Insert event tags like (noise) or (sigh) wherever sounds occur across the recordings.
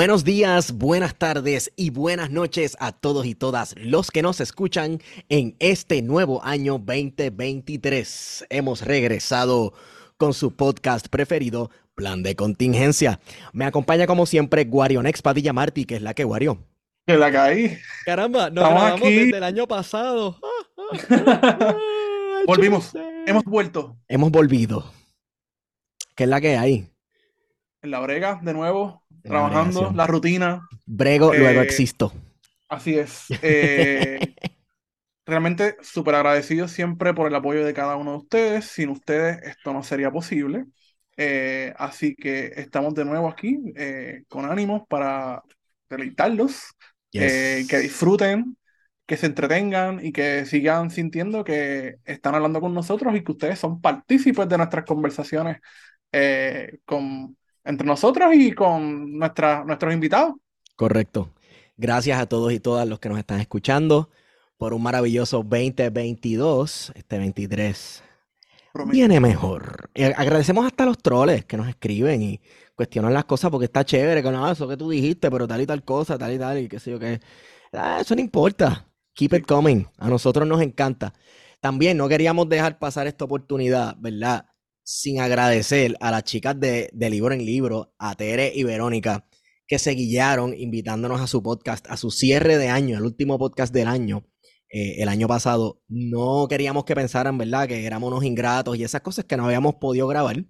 Buenos días, buenas tardes y buenas noches a todos y todas los que nos escuchan en este nuevo año 2023. Hemos regresado con su podcast preferido, Plan de Contingencia. Me acompaña como siempre Guarionex Padilla Martí, que es la que Guario. Que la caí. Caramba, nos Estamos grabamos aquí. desde el año pasado. (laughs) Volvimos. (laughs) Hemos vuelto Hemos volvido. ¿Qué es la que hay? en la brega de nuevo, La trabajando, la rutina. Brego, luego Eh, existo. Así es. Eh, (laughs) realmente súper agradecido siempre por el apoyo de cada uno de ustedes. Sin ustedes esto no sería posible. Eh, así que estamos de nuevo aquí con ánimos para deleitarlos, Yes. que disfruten, que se entretengan y que sigan sintiendo que están hablando con nosotros y que ustedes son partícipes de nuestras conversaciones con, entre nosotros y con nuestra, nuestros invitados. Correcto. Gracias a todos y todas los que nos están escuchando por un maravilloso 2022. Este 23 Prometo. viene mejor. Y agradecemos hasta a los troles que nos escriben y cuestionan las cosas porque está chévere, que no, eso que tú dijiste, pero tal y tal cosa, tal y tal, y qué sé yo qué. Ah, eso no importa. Keep it coming. A nosotros nos encanta. También no queríamos dejar pasar esta oportunidad, ¿verdad? Sin agradecer a las chicas de, de Libro en Libro, a Tere y Verónica, que se guiaron invitándonos a su podcast, a su cierre de año, el último podcast del año, eh, el año pasado. No queríamos que pensaran, ¿verdad?, que éramos unos ingratos y esas cosas que no habíamos podido grabar.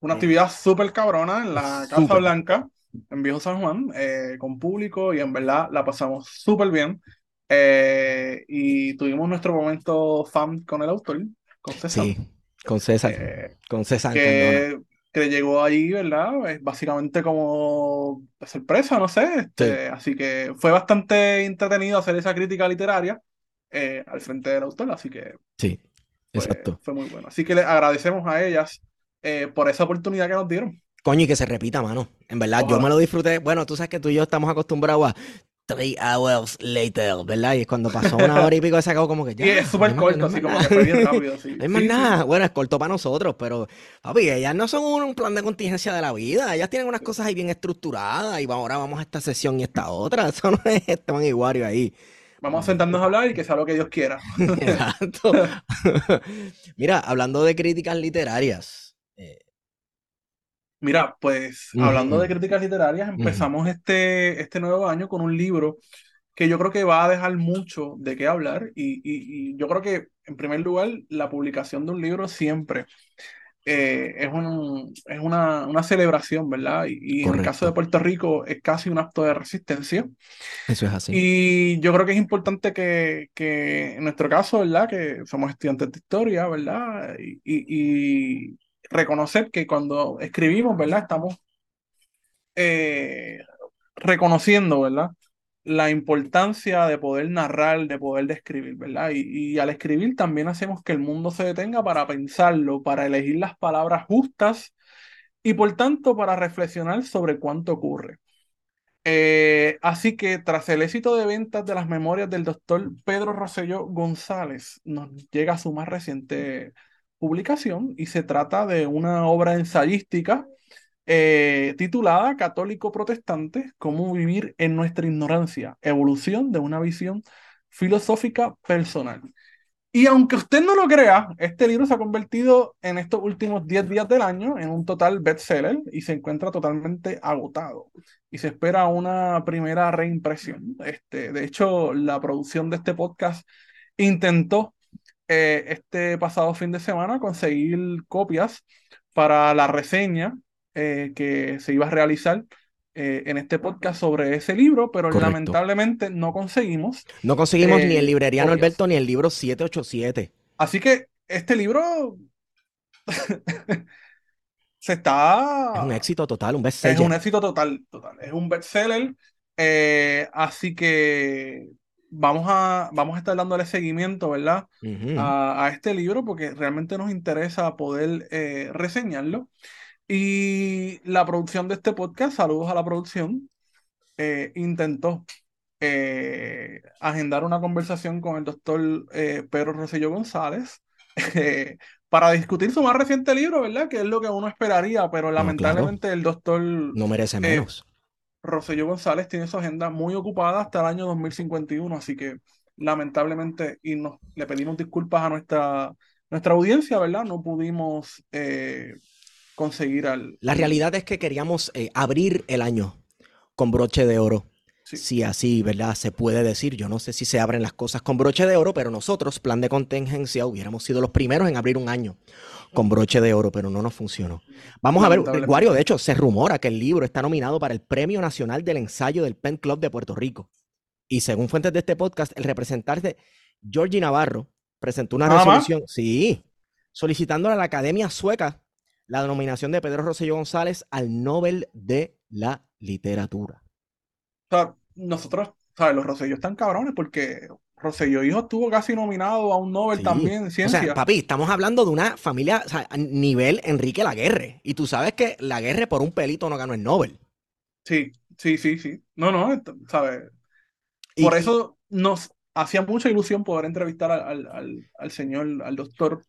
Una actividad súper cabrona en la Casa. Blanca, en Viejo San Juan, eh, con público y en verdad la pasamos súper bien. Eh, y tuvimos nuestro momento fan con el autor, con César, Sí, con César, eh, con César que, que llegó allí, ¿verdad? Es básicamente como sorpresa, no sé. este, Así que fue bastante entretenido hacer esa crítica literaria eh, al frente del autor, así que Sí, fue, exacto. fue muy bueno. Así que le agradecemos a ellas eh, por esa oportunidad que nos dieron. Coño, y que se repita, mano. En verdad, yo me lo disfruté. Bueno, tú sabes que tú y yo estamos acostumbrados a three hours later, ¿verdad? Y cuando pasó una hora y pico, se acabó como que ya. Y es súper corto, así como que fue bien rápido. Sí, (laughs) No hay más Sí, sí. nada. Bueno, es corto para nosotros, pero, papi, ellas no son un, un plan de contingencia de la vida. Ellas tienen unas cosas ahí bien estructuradas y ahora vamos a esta sesión y esta otra. (laughs) Eso no es Esteban Iguario ahí. Vamos a sentarnos a hablar y que sea lo que Dios quiera. (laughs) Exacto. Mira, hablando de críticas literarias. eh, Mira, pues Ujú. hablando de críticas literarias, empezamos este, este nuevo año con un libro que yo creo que va a dejar mucho de qué hablar y, y- y yo creo que, en primer lugar, la publicación de un libro siempre eh, es, un- es una, una celebración, ¿verdad? Y, y en el caso de. Puerto Rico es casi un acto de resistencia. eso es así. Y yo creo que es importante que, que en nuestro caso, ¿verdad? Que somos estudiantes de historia, ¿verdad? Y- y reconocer que cuando escribimos, ¿verdad? Estamos eh, reconociendo, ¿verdad? La importancia de poder narrar, de poder describir, ¿verdad? Y, al escribir también hacemos que el mundo se detenga para pensarlo, para elegir las palabras justas y por tanto para reflexionar sobre cuánto ocurre. Eh, así que tras el éxito de ventas de las memorias del doctor Pedro Rosselló González, nos llega su más reciente publicación y se trata de una obra ensayística eh, titulada Católico Protestante, cómo vivir en nuestra ignorancia, evolución de una visión filosófica personal. Y aunque usted no lo crea, este libro se ha convertido en estos últimos 10 días del año en un total bestseller y se encuentra totalmente agotado. Y se espera una primera reimpresión. Este, de hecho, la producción de este podcast intentó eh, este pasado fin de semana conseguir copias para la reseña eh, que se iba a realizar eh, en este podcast sobre ese libro, pero Correcto. lamentablemente no conseguimos. No conseguimos ni eh, el librería copias. Norberto ni el libro 787. Así que este libro (laughs) se está... Es un éxito total, un Es bestseller. un éxito total, total. Es un bestseller. eh, así que vamos a, vamos a estar dándole seguimiento, ¿verdad? A, a este libro porque realmente nos interesa poder eh, reseñarlo. Y la producción de este podcast, saludos a la producción, eh, intentó eh, agendar una conversación con el doctor Pedro Rosselló González (laughs) para discutir su más reciente libro, ¿verdad? Que es lo que uno esperaría, pero claro. lamentablemente el doctor No merece menos. Roselló González tiene su agenda muy ocupada hasta el año 2051, así que lamentablemente, y nos, le pedimos disculpas a nuestra, nuestra audiencia, ¿verdad? No pudimos eh, conseguir al... La realidad es que queríamos eh, abrir el año con broche de oro. Sí. Si así, ¿verdad? Se puede decir. Yo no sé si se abren las cosas con broche de oro, pero nosotros, plan de contingencia, hubiéramos sido los primeros en abrir un año con broche de oro, pero no nos funcionó. Vamos a ver. Guario, de hecho, se rumora que el libro está nominado para el Premio Nacional del Ensayo del Pen Club de Puerto Rico. Y según fuentes de este podcast, el representante Georgie Navarro presentó una resolución, sí, solicitando a la Academia Sueca la nominación de Pedro Rosselló González al Nobel de la Literatura. O sea, nosotros, ¿sabes? Los Rosselló están cabrones porque Rosselló Hijo estuvo casi nominado a un Nobel Sí. también en O ciencia. sea, papi, estamos hablando de una familia, o sea, a nivel Enrique Laguerre. Y tú sabes que Laguerre por un pelito no ganó el Nobel. Sí, sí, sí, sí. No, no, ¿sabes? Y- Por eso nos hacía mucha ilusión poder entrevistar al, al, al- al señor, al doctor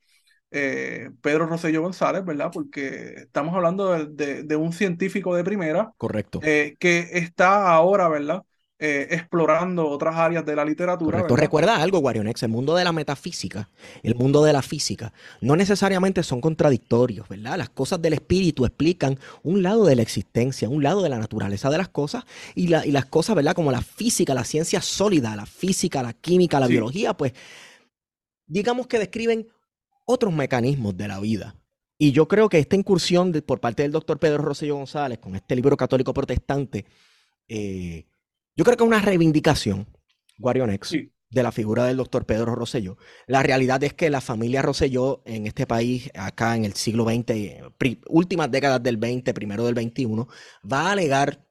eh, Pedro Rosselló González, ¿verdad? Porque estamos hablando de, de- de un científico de primera Correcto. eh, que está ahora, ¿verdad? Eh, explorando otras áreas de la literatura. ¿verdad? Recuerda algo, Guarionex, el mundo de la metafísica, el mundo de la física, no necesariamente son contradictorios, ¿verdad? Las cosas del espíritu explican un lado de la existencia, un lado de la naturaleza de las cosas, y, la- y las cosas, ¿verdad? Como la física, la ciencia sólida, la física, la química, la Sí. biología, pues digamos que describen otros mecanismos de la vida. Y yo creo que esta incursión de- por parte del doctor Pedro Rosselló González con este libro católico protestante, eh, yo creo que es una reivindicación, Guarionex, Sí. de la figura del doctor Pedro Rosselló. La realidad es que la familia Rosselló en este país, acá en el siglo XX, últimas décadas del 20, primero del 21, va a alegar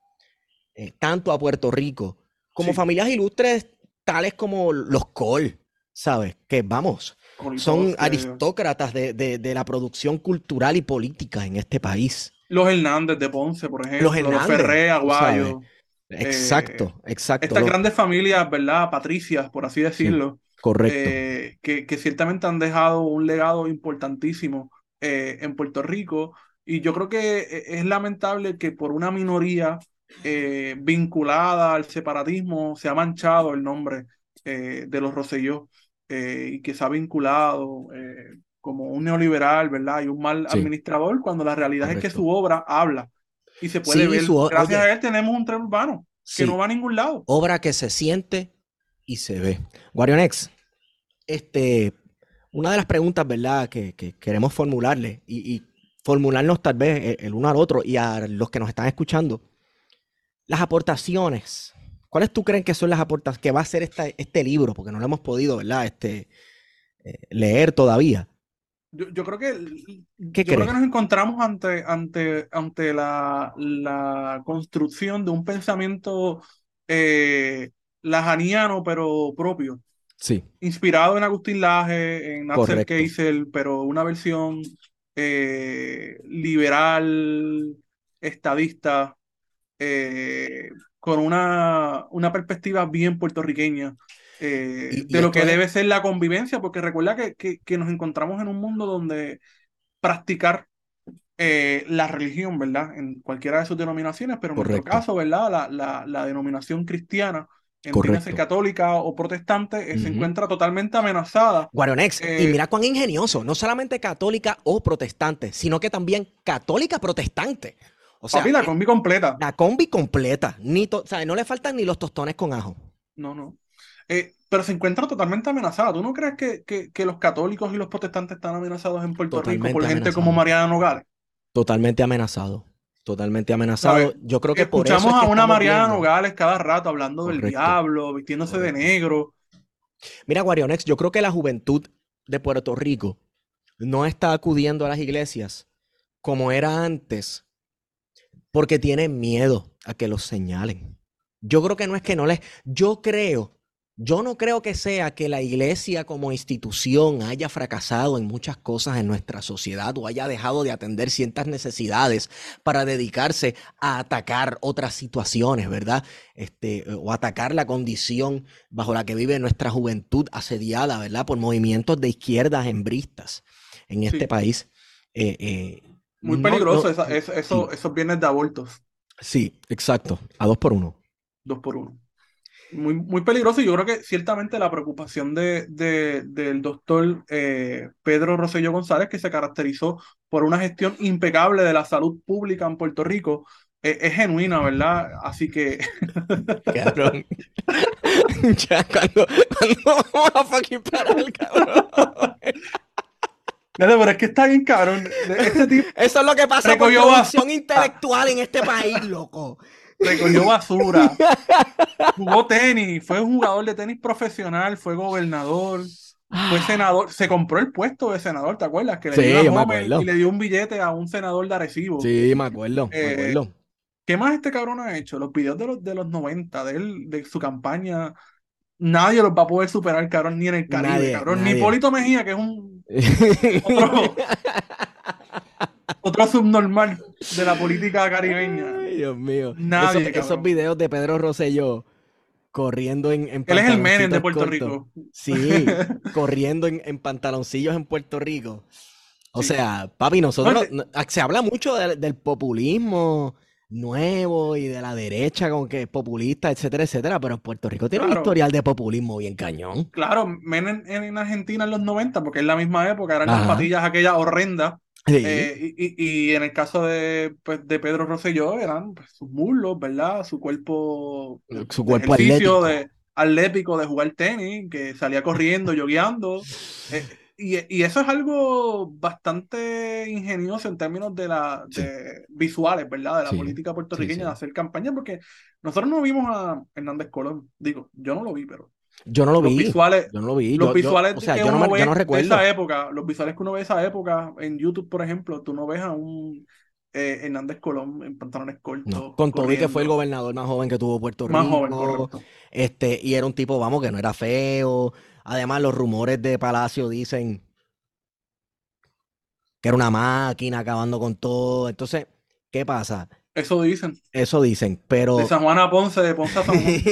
eh, tanto a Puerto Rico como Sí. familias ilustres tales como los Cole, ¿sabes? Que vamos, son aristócratas de, de- de la producción cultural y política en este país. Los Hernández de Ponce, por ejemplo, los, Hernández, Ferré, tú Aguayo, Exacto, exacto. estas lo- grandes familias, ¿verdad? Patricias, por así decirlo, correcto. eh, que, que ciertamente han dejado un legado importantísimo eh, en Puerto Rico. Y yo creo que eh, es lamentable que por una minoría eh, vinculada al separatismo se ha manchado el nombre eh, de los Rosselló eh, y que se ha vinculado eh, como un neoliberal, ¿verdad? Y un mal Sí. administrador, cuando la realidad es que su obra habla y se puede Sí, ver. su Gracias oye. a él tenemos un tren urbano Sí, que no va a ningún lado. obra que se siente y se ve. Guarionex, este, una de las preguntas, ¿verdad?, que, que queremos formularle y, y formularnos tal vez eh, el uno al otro y a los que nos están escuchando, las aportaciones. ¿Cuáles tú creen que son las aportaciones que va a ser esta- este libro? Porque no lo hemos podido, ¿verdad?, este, eh, leer todavía. Yo, yo creo que ¿Qué yo creo que nos encontramos ante, ante, ante la, la construcción de un pensamiento eh, lajaniano, pero propio, Sí, inspirado en Agustín Laje, en Axel. Keisel, pero una versión eh, liberal, estadista, eh, con una, una perspectiva bien puertorriqueña eh, Y- y de lo que es- debe ser la convivencia, porque recuerda que, que- que nos encontramos en un mundo donde practicar eh, la religión, ¿verdad? En cualquiera de sus denominaciones, pero en nuestro caso, ¿verdad? La, la, la denominación cristiana, Correcto. católica o protestante, eh, se encuentra totalmente amenazada. Guarionex, y mira cuán ingenioso, no solamente católica o protestante, sino que también católica protestante. O sea, Papi, la combi completa. la combi completa, ni to- o sea, no le faltan ni los tostones con ajo. No, no. Eh, pero se encuentra totalmente amenazada. ¿Tú no crees que, que, que los católicos y los protestantes están amenazados en Puerto Rico Totalmente por gente como Mariana Nogales? Totalmente amenazado. Totalmente amenazado. ¿Sabes? Yo creo que por eso Escuchamos es que a una Mariana viendo- Nogales cada rato hablando del diablo, vistiéndose de negro. Mira, Guarionex, yo creo que la juventud de Puerto Rico no está acudiendo a las iglesias como era antes porque tienen miedo a que los señalen. Yo creo que no es que no les... Yo creo, yo no creo que sea que la iglesia como institución haya fracasado en muchas cosas en nuestra sociedad o haya dejado de atender ciertas necesidades para dedicarse a atacar otras situaciones, ¿verdad? Este, o atacar la condición bajo la que vive nuestra juventud asediada, ¿verdad? Por movimientos de izquierdas hembristas en este Sí. país. Eh, eh, Muy peligroso no- esa- es- eso- sí. esos viernes de abortos. Sí, exacto, a dos por uno. Dos por uno. Muy, muy peligroso y yo creo que ciertamente la preocupación de, de- del doctor eh, Pedro Rosselló González, que se caracterizó por una gestión impecable de la salud pública en Puerto Rico, eh, es genuina, ¿verdad? Así que (laughs) Cabrón. (laughs) ya, cuando, cuando vamos a fucking parar, cabrón. Pero es que está bien cabrón. Este tipo Eso es lo que pasa Recogió producción basura. intelectual en este país, loco. Recogió (laughs) basura, jugó tenis, fue un jugador de tenis profesional, fue gobernador, fue senador, se compró el puesto de senador, ¿te acuerdas? Que le Sí, dio a y le dio un billete a un senador de Arecibo. Sí, me acuerdo, me Eh, acuerdo. ¿Qué más este cabrón ha hecho? Los videos de los, de los 90, de él, de su campaña, nadie los va a poder superar, cabrón, ni en el Caribe, Nadie, cabrón. Ni. Hipólito Mejía, que es un (laughs) otro, (laughs) otro subnormal de la política caribeña. Ay, Dios mío. Nadie, esos, videos de Pedro Rosselló corriendo en, en Él es el Menem de Puerto cortos. Rico. Sí, (laughs) corriendo en, en pantaloncillos en Puerto Rico. O Sí. sea, papi, nosotros No, no- se habla mucho del, del populismo nuevo y de la derecha, como que populista, etcétera, etcétera, pero Puerto Rico tiene un historial de populismo bien cañón. Claro, Menem en, en Argentina en los 90, porque es la misma época, eran las patillas aquellas horrendas. Sí, eh, y, y- en el caso de, pues, de Pedro Rosselló, eran pues, sus muslos, ¿verdad? Su cuerpo, su de cuerpo ejercicio, atlético. de atlético, de jugar tenis, que salía corriendo, (laughs) yogueando. Eh, y, y eso es algo bastante ingenioso en términos de la Sí. de visuales, ¿verdad? De la Sí, política puertorriqueña sí. de hacer campaña, porque nosotros no vimos a Hernández Colón. Digo, yo no lo vi, pero Yo no lo los vi, visuales, yo no lo vi. los yo- yo- visuales o sea, que yo no, uno me- ve yo no de recuerdo. esa época, los visuales que uno ve de esa época en YouTube, por ejemplo, tú no ves a un eh, Hernández Colón en pantalones cortos. No, con todo y que fue el gobernador más joven que tuvo Puerto Más Rico. joven, correcto. Este, y era un tipo, vamos, que no era feo. Además, los rumores de Palacio dicen que era una máquina acabando con todo. Entonces, ¿qué pasa? Eso dicen. Eso dicen, pero. De San Juan a Ponce, de Ponce a San Juan. (laughs)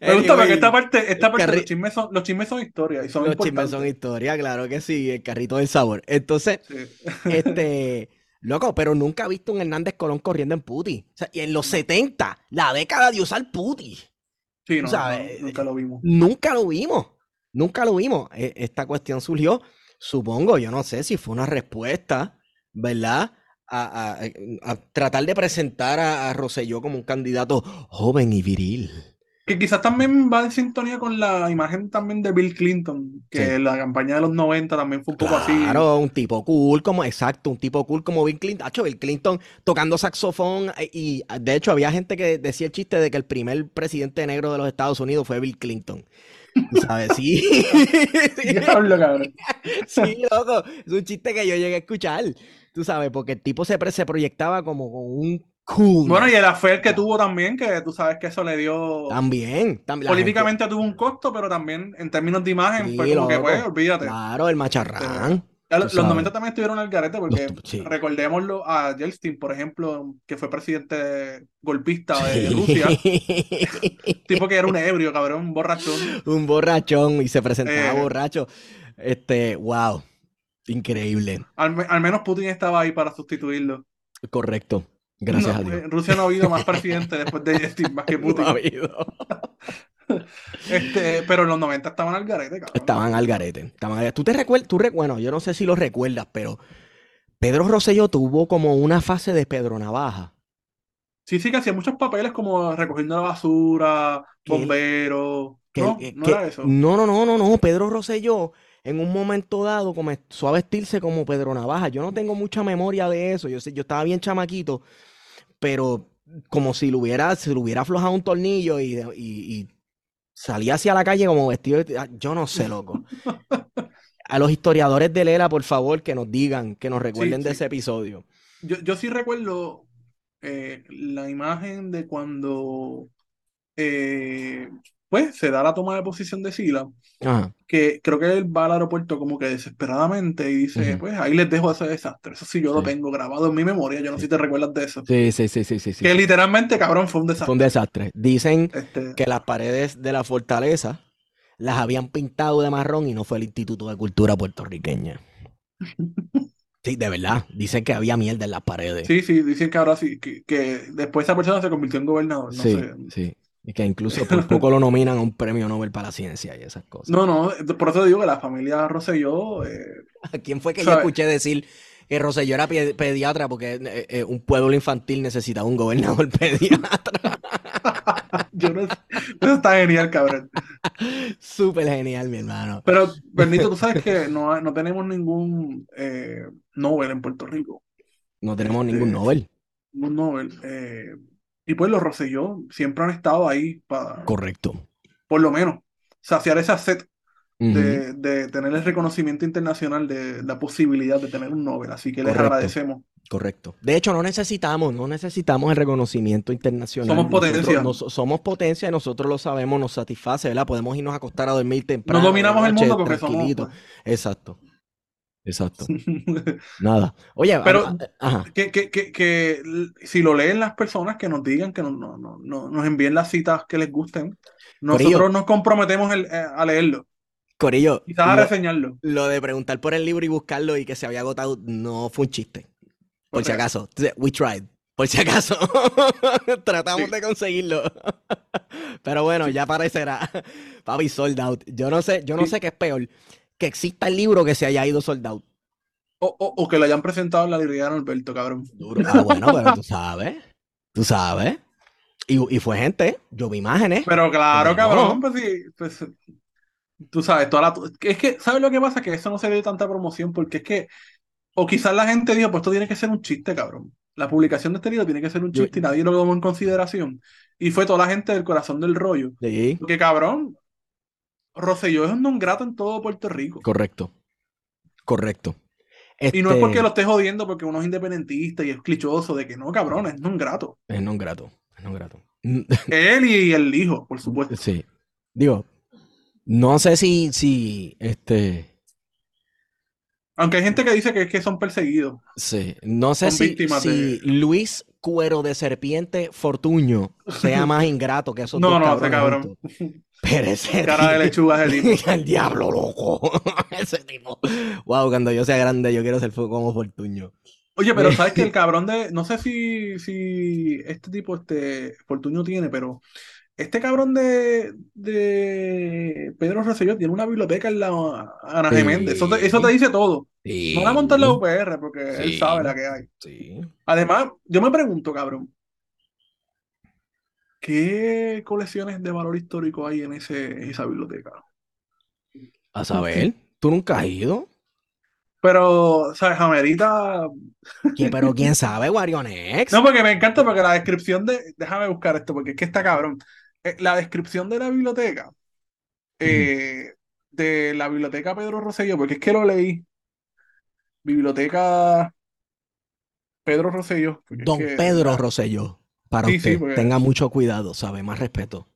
Me gusta porque esta parte, esta parte carri- los chismes son, los chismes son historia y son los chismes son historia, claro que sí, el carrito del sabor. Entonces, Sí. este, (laughs) loco, pero nunca he visto un Hernández Colón corriendo en puti. O sea, y en los 70, la década de usar puti. Sí, no, sabes, no, nunca lo vimos. Nunca lo vimos, nunca lo vimos. E- Esta cuestión surgió, supongo, yo no sé si fue una respuesta, ¿verdad? A, a- a tratar de presentar a, a Rosselló como un candidato joven y viril. Que quizás también va en sintonía con la imagen también de Bill Clinton, que Sí. la campaña de los 90 también fue un poco así. Claro, un tipo cool, como exacto, un tipo cool como Bill Clinton. Hacho, Bill Clinton tocando saxofón. eh, Y de hecho, había gente que decía el chiste de que el primer presidente negro de los Estados Unidos fue Bill Clinton. (laughs) ¿Tú ¿Sabes? Sí. (laughs) Sí. Diablo, cabrón. Sí, loco, es un chiste que yo llegué a escuchar, tú sabes, porque el tipo se, se proyectaba como con un cool. Bueno, y el affair que tuvo también, que tú sabes que eso le dio. También, tam- la Políticamente tuvo un costo, pero también en términos de imagen Sí, fue como que, pues, olvídate. claro, el macharrán. Los sabes. 90 también estuvieron al garete porque Los- sí. recordémoslo a Yeltsin, por ejemplo, que fue presidente golpista de Sí. Rusia, (laughs) tipo que era un ebrio, cabrón, un borrachón. Un borrachón y se presentaba Eh. borracho. Este, wow, increíble, Al, me- al menos Putin estaba ahí para sustituirlo. correcto. Gracias No, a Dios. En Rusia no ha habido más presidente (laughs) después de Yeltsin, más que No Putin. ha habido. (laughs) Este, pero en los 90 estaban al garete, cabrón. Estaban al garete. Estaban al- ¿Tú te recuerdas? Tú re- Bueno, yo no sé si lo recuerdas, pero Pedro Rosselló tuvo como una fase de Pedro Navaja. Sí, sí, que hacía muchos papeles como recogiendo la basura, bombero. que- no, que- no era eso. no, no, no, no, no. Pedro Rosselló en un momento dado comenzó a vestirse como Pedro Navaja. Yo no tengo mucha memoria de eso. Yo yo estaba bien chamaquito, pero como si lo hubiera, si lo hubiera aflojado un tornillo y, y- y salía hacia la calle como vestido de... Yo no sé, loco. A los historiadores de Lela, por favor, que nos digan, que nos recuerden de sí. ese episodio. Yo, yo sí recuerdo eh, la imagen de cuando eh, pues se da la toma de posición de Sila, Ajá. que creo que él va al aeropuerto como que desesperadamente y dice, pues ahí les dejo ese desastre. Eso sí yo lo tengo grabado en mi memoria, yo no sé si te recuerdas de eso. Sí, sí, sí, sí, sí. Que literalmente, cabrón, fue un Fue un desastre. desastre. Dicen Este, que las paredes de la fortaleza las habían pintado de marrón y no fue el Instituto de Cultura puertorriqueña. (laughs) Sí, de verdad. Dicen que había mierda en las paredes. Sí, sí, dicen que ahora sí, que, que después esa persona se convirtió en gobernador. No sí, sé. sí. Y que incluso por poco lo nominan a un premio Nobel para la ciencia y esas cosas. No, no, por eso digo que la familia Rosselló. Eh, ¿A (laughs) quién fue que yo escuché decir que Rosselló era pe- pediatra porque eh, eh, un pueblo infantil necesitaba un gobernador (laughs) pediatra? (laughs) yo no. Eso está genial, cabrón. Súper genial, mi hermano. Pero, Bernito, tú sabes que no, no tenemos ningún eh, Nobel en Puerto Rico. No tenemos Este, ningún Nobel. Ningún Nobel. Y pues los Rosselló siempre han estado ahí para, Correcto. por lo menos, saciar esa sed de, de tener el reconocimiento internacional de la posibilidad de tener un Nobel. Así que les agradecemos. Correcto. De hecho, no necesitamos, no necesitamos el reconocimiento internacional. Somos potencia. Nosotros- nos- somos potencia, nosotros lo sabemos, nos satisface, ¿verdad? Podemos irnos a acostar a dormir temprano. No dominamos el mundo porque somos. Exacto. Exacto. (laughs) Nada. Oye, Pero- a- a- ajá. que, que, que, que si lo leen las personas, que nos digan, que no, no, no, no- nos envíen las citas que les gusten. Nosotros Corillo. nos comprometemos el- eh, a leerlo, Corillo, quizás a lo, reseñarlo. lo de preguntar por el libro y buscarlo y que se había agotado no fue un chiste. Por si acaso. We tried. Por si acaso. (laughs) Tratamos Sí. de conseguirlo. (laughs) Pero bueno, ya parecerá. Papi, sold out. Yo no sé, yo no Sí. sé qué es peor. Que exista el libro que se haya ido sold out. O, o, o que lo hayan presentado en la librería de Alberto, cabrón. Duro. Ah, bueno, pero tú sabes. Tú sabes. Y, y fue gente. Yo vi imágenes. Pero claro, cabrón, pues sí, pues, tú sabes, toda la, es que, ¿sabes lo que pasa? Que eso no se dio tanta promoción porque es que, o quizás la gente dijo, pues esto tiene que ser un chiste, cabrón. La publicación de este libro tiene que ser un Yo- chiste y nadie lo tomó en consideración. Y fue toda la gente del corazón del rollo. Sí, Porque, cabrón, Rosselló es un non grato en todo Puerto Rico. correcto. Correcto. Y no es Este, porque lo esté jodiendo porque uno es independentista y es clichoso de que no, cabrón, es non grato. Es non grato. Es non grato. (laughs) Él y el hijo, por supuesto. Sí. Digo, no sé si, si, este, Aunque hay gente que dice que es que son perseguidos. sí, no sé si, si de- Luis Cuero de Serpiente Fortuño sea (laughs) más ingrato que esos No, dos no, cabrones cabrón. (laughs) Pero ese Cara de lechuga es el tipo. (laughs) El diablo loco. (laughs) Ese tipo. Wow, cuando yo sea grande, yo quiero ser como Fortuño. Oye, pero (laughs) sabes que el cabrón de. No sé si, si este tipo, este Fortunio tiene, pero este cabrón de, de Pedro Rosselló tiene una biblioteca en la Ana Sí. Geméndez. Eso te, eso te dice todo. Sí. No la monta en la UPR porque él sabe la que hay. Sí. Además, yo me pregunto, cabrón, ¿qué colecciones de valor histórico hay en ese, esa biblioteca? A saber, ¿tú nunca has ido? Pero, ¿sabes? Amerita. ¿Quién- pero quién (laughs) sabe, Warionex. No, porque me encanta, porque la descripción de. Déjame buscar esto, porque es que está cabrón. Eh, La descripción de la biblioteca, eh, de la biblioteca Pedro Rosselló, porque es que lo leí. Biblioteca Pedro Rosselló. es Don que- Pedro Rosselló. Para Sí, usted, sí, porque- tenga mucho cuidado, ¿sabe? Más respeto.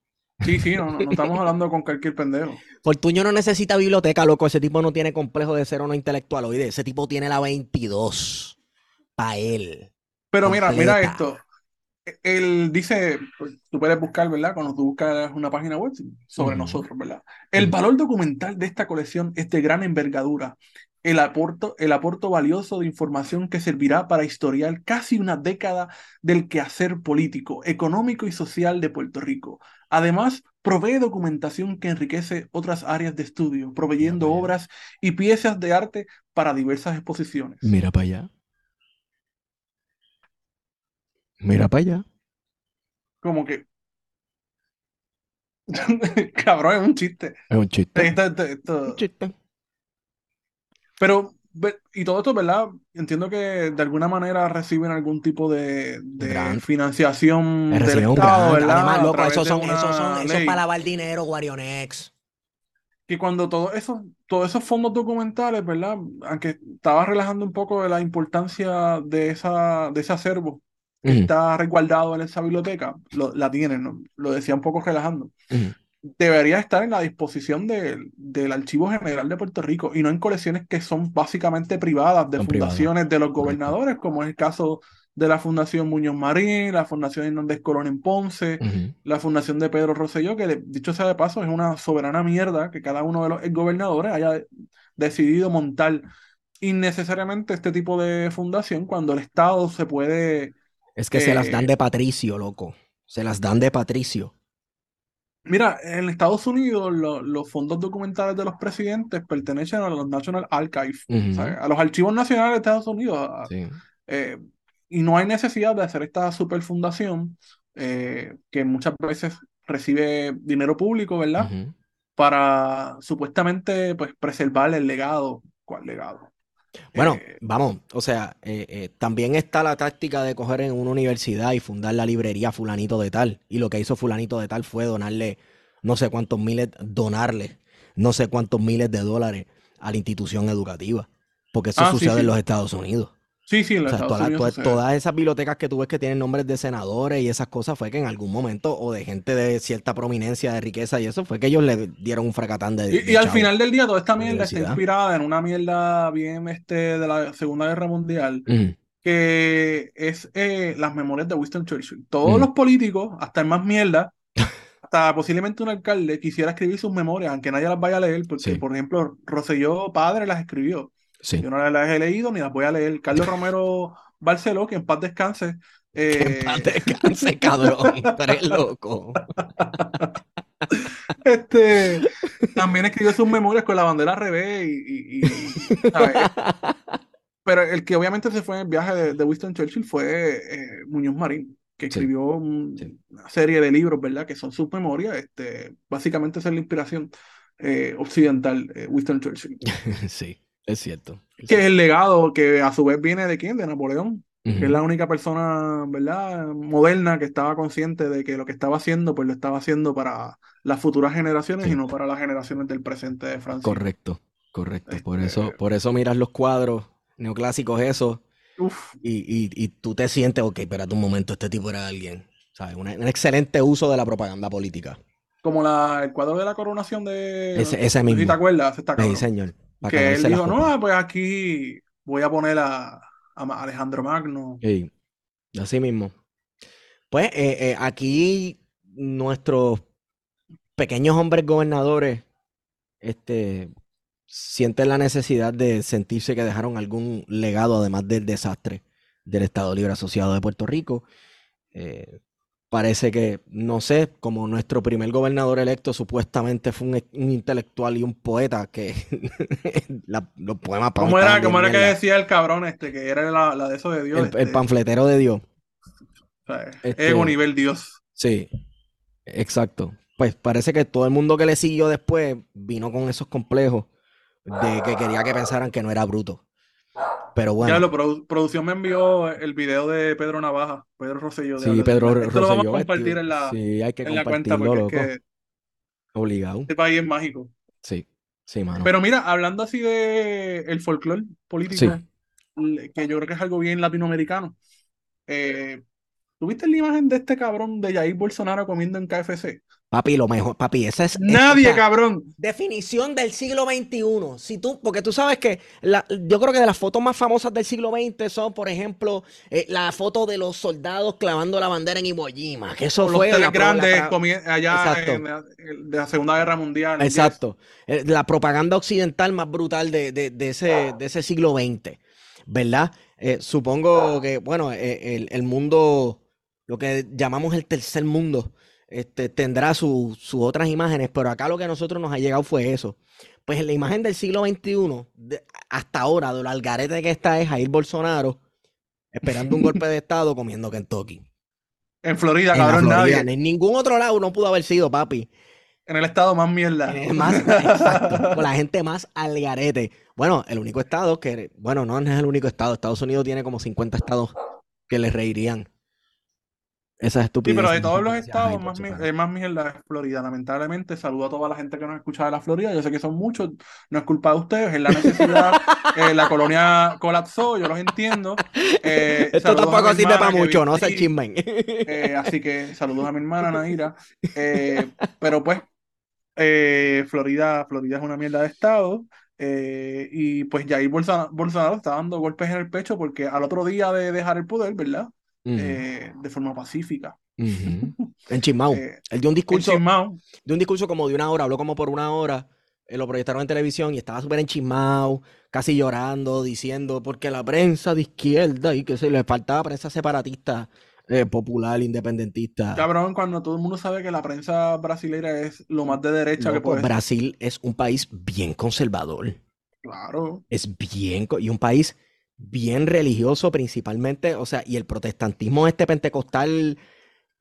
Sí, sí, no, no, no estamos hablando con cualquier pendejo. (laughs) Fortuño no necesita biblioteca, loco. Ese tipo no tiene complejo de ser o no intelectual. Oye, ese tipo tiene la 22. Pa' él. Pero mira, mira esto. Él dice, pues, tú puedes buscar, ¿verdad? Cuando tú buscas una página web sobre nosotros, ¿verdad? El valor documental de esta colección es de gran envergadura. El aporto, el aporto valioso de información que servirá para historiar casi una década del quehacer político, económico y social de Puerto Rico. Además, provee documentación que enriquece otras áreas de estudio, proveyendo obras y piezas de arte para diversas exposiciones. Mira para allá. Mira para allá. Como que. (laughs) Cabrón, es un chiste. Es un chiste. Esto- esto- esto- Un chiste. Pero, y todo esto, ¿verdad? Entiendo que de alguna manera reciben algún tipo de, de financiación del Estado, grant. ¿verdad? Además, loco, esos son, esos son, eso es para lavar dinero, Warionex. Que cuando todo eso, todos esos fondos documentales, ¿verdad? Aunque estaba relajando un poco de la importancia de esa, de ese acervo que está resguardado en esa biblioteca, lo- la tienen, ¿no? Lo decía un poco relajando. ujú. Debería estar en la disposición del- del Archivo General de Puerto Rico y no en colecciones que son básicamente privadas de Son privadas, fundaciones de los gobernadores, como es el caso de la Fundación Muñoz Marín, la Fundación Hernández Colón en Ponce, la Fundación de Pedro Rosselló, que de- dicho sea de paso es una soberana mierda que cada uno de los gobernadores haya decidido montar innecesariamente este tipo de fundación cuando el Estado se puede... Es que se las dan eh, de patricio, loco. Se las dan de patricio. Mira, en Estados Unidos lo- los fondos documentales de los presidentes pertenecen a los National Archives, Ujú. ¿sabes? a los archivos nacionales de Estados Unidos. a- Sí. eh, y no hay necesidad de hacer esta superfundación eh, que muchas veces recibe dinero público, ¿verdad? Ujú. Para supuestamente pues, preservar el legado. ¿Cuál legado? Bueno, Eh, vamos, o sea, eh, eh, también está la táctica de coger en una universidad y fundar la librería fulanito de tal. Y lo que hizo fulanito de tal fue donarle no sé cuántos miles, donarle no sé cuántos miles de dólares a la institución educativa. Porque eso Ah, sí, sucede sí. en los Estados Unidos. Sí, sí, en O sea, toda Unidos todas esas bibliotecas que tú ves que tienen nombres de senadores y esas cosas fue que en algún momento, o de gente de cierta prominencia, de riqueza y eso, fue que ellos le dieron un fracatán de, Y, de y al final del día, toda esta mierda está inspirada en una mierda bien este, de la Segunda Guerra Mundial, que es eh, las memorias de Winston Churchill. Todos los políticos, hasta el más mierda, (laughs) hasta posiblemente un alcalde, quisiera escribir sus memorias, aunque nadie las vaya a leer, porque, Sí. por ejemplo, Rosselló padre las escribió. Sí. Yo no las he leído ni las voy a leer. Carlos (laughs) Romero Barceló, que en paz descanse. Que en eh, paz descanse, (laughs) cabrón. Tú eres loco. (laughs) Este, también escribió sus memorias con la bandera al revés y, y- y, ¿sabes? Pero el que obviamente se fue en el viaje de, de Winston Churchill fue eh, Muñoz Marín, que Sí, escribió un- sí. una serie de libros, ¿verdad? Que son sus memorias. Este, básicamente esa es la inspiración eh, occidental, eh, Winston Churchill. Sí, es cierto. es Que es el legado que a su vez viene de quién? De Napoleón, que es la única persona, ¿verdad? Moderna que estaba consciente de que lo que estaba haciendo, pues lo estaba haciendo para las futuras generaciones Sí. y no para las generaciones del presente de Francia. Correcto, correcto. Por Este- eso, por eso miras los cuadros neoclásicos esos Uf, y, y, y tú te sientes, ok, espérate un momento, este tipo era alguien. ¿Sabes? Un, un excelente uso de la propaganda política. como la, el cuadro de la coronación de... Ese, mismo. te acuerdas, está Sí, señor. Que él dijo, no, pues aquí voy a poner a, Alejandro Magno. Sí, así mismo. Pues eh, eh, aquí nuestros pequeños hombres gobernadores este, sienten la necesidad de sentirse que dejaron algún legado además del desastre del Estado Libre Asociado de Puerto Rico. Eh, parece que, no sé, como nuestro primer gobernador electo supuestamente fue un, un intelectual y un poeta que (laughs) la- los poemas ¿Cómo era, cómo era que decía el cabrón este, que era la, la de eso de Dios? El, el este, panfletero de Dios. o sea, este- ego nivel Dios. Sí, exacto. Pues parece que todo el mundo que le siguió después vino con esos complejos de que quería que pensaran que no era bruto. Pero Ya bueno, lo, produ- producción me envió el video de Pedro Navaja, Pedro Rosselló. de sí, Pedro. Esto lo vamos a Rosselló, compartir este, en la, sí, hay que en la cuenta porque es que Obligado. este país es mágico. Sí, sí, mano. Pero mira, hablando así de el folclore político, Sí. que yo creo que es algo bien latinoamericano. Eh, ¿tuviste la imagen de este cabrón de Jair Bolsonaro comiendo en KFC? Papi, lo mejor, papi, esa es, Nadie, cabrón. definición del siglo XXI. Si tú, porque tú sabes que la- yo creo que de las fotos más famosas del siglo XX son, por ejemplo, eh, la foto de los soldados clavando la bandera en Iwo Jima, que eso los fue la, la grandes allá Exacto. en la- de la Segunda Guerra Mundial. Exacto. Eh, La propaganda occidental más brutal de, de- de ese, de ese siglo XX, ¿verdad? Eh, supongo que, bueno, eh, el, el mundo, lo que llamamos el tercer mundo, este, tendrá su- sus otras imágenes, pero acá lo que a nosotros nos ha llegado fue eso. Pues en la imagen del siglo XXI, de- hasta ahora, de lo algarete que está es Jair Bolsonaro esperando un golpe de (laughs) estado comiendo Kentucky. En Florida, En cabrón, Florida, nadie. en ningún otro lado no pudo haber sido, papi. En el estado más mierda. Más, exacto, (laughs) con la gente más al garete. Bueno, el único estado que, bueno, no es el único estado. Estados Unidos tiene como 50 estados que le reirían. Esas Sí, estupideces. pero de todos los estados, más, mi- eh, más mierda es Florida. Lamentablemente, saludo a toda la gente que nos escucha de la Florida. Yo sé que son muchos, no es culpa de ustedes, es la necesidad. (laughs) Eh, la colonia colapsó, yo los entiendo. (laughs) Eh, Esto tampoco sirve para mucho, no se chismen. Eh, así que saludos a mi hermana Naira. Eh, pero pues, eh, Florida, Florida es una mierda de estado. eh, y pues Jair Bolsonaro, Bolsonaro está dando golpes en el pecho porque al otro día de dejar el poder, ¿verdad? Eh, de forma pacífica. ujú. (laughs) En Chismao. Eh, Él dio un discurso, dio un discurso como de una hora, habló como por una hora, eh, lo proyectaron en televisión y estaba súper enchismado, casi llorando, diciendo, porque la prensa de izquierda y que se le faltaba prensa separatista, eh, popular, independentista. Cabrón, cuando todo el mundo sabe que la prensa brasileña es lo más de derecha que puede. Brasil es un país bien conservador. Claro. Es bien, y un país bien religioso principalmente, o sea, y el protestantismo este pentecostal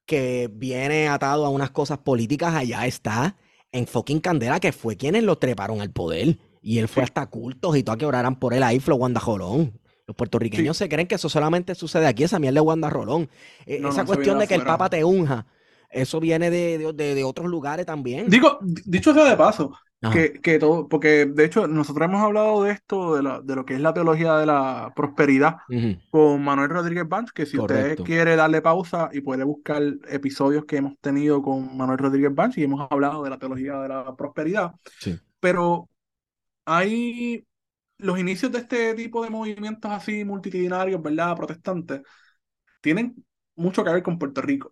que viene atado a unas cosas políticas allá está en fucking Candela, que fue quienes lo treparon al poder. Y él fue Sí. hasta cultos y todo a que oraran por él ahí, Flo Wanda Jolón. Los puertorriqueños se creen que eso solamente sucede aquí, esa mierda de Wanda Rolón. Eh, No, esa cuestión de que el. Papa te unja, eso viene de, de- de- de otros lugares también. Digo, di- dicho sea de paso. Que, que todo, porque de hecho nosotros hemos hablado de esto, de, la- de lo que es la teología de la prosperidad Ujú. con Manuel Rodríguez Banch, que si Correcto. usted quiere darle pausa y puede buscar episodios que hemos tenido con Manuel Rodríguez Banch y hemos hablado de la teología de la prosperidad, Sí. pero hay los inicios de este tipo de movimientos así multitudinarios, ¿verdad? Protestantes, tienen mucho que ver con Puerto Rico.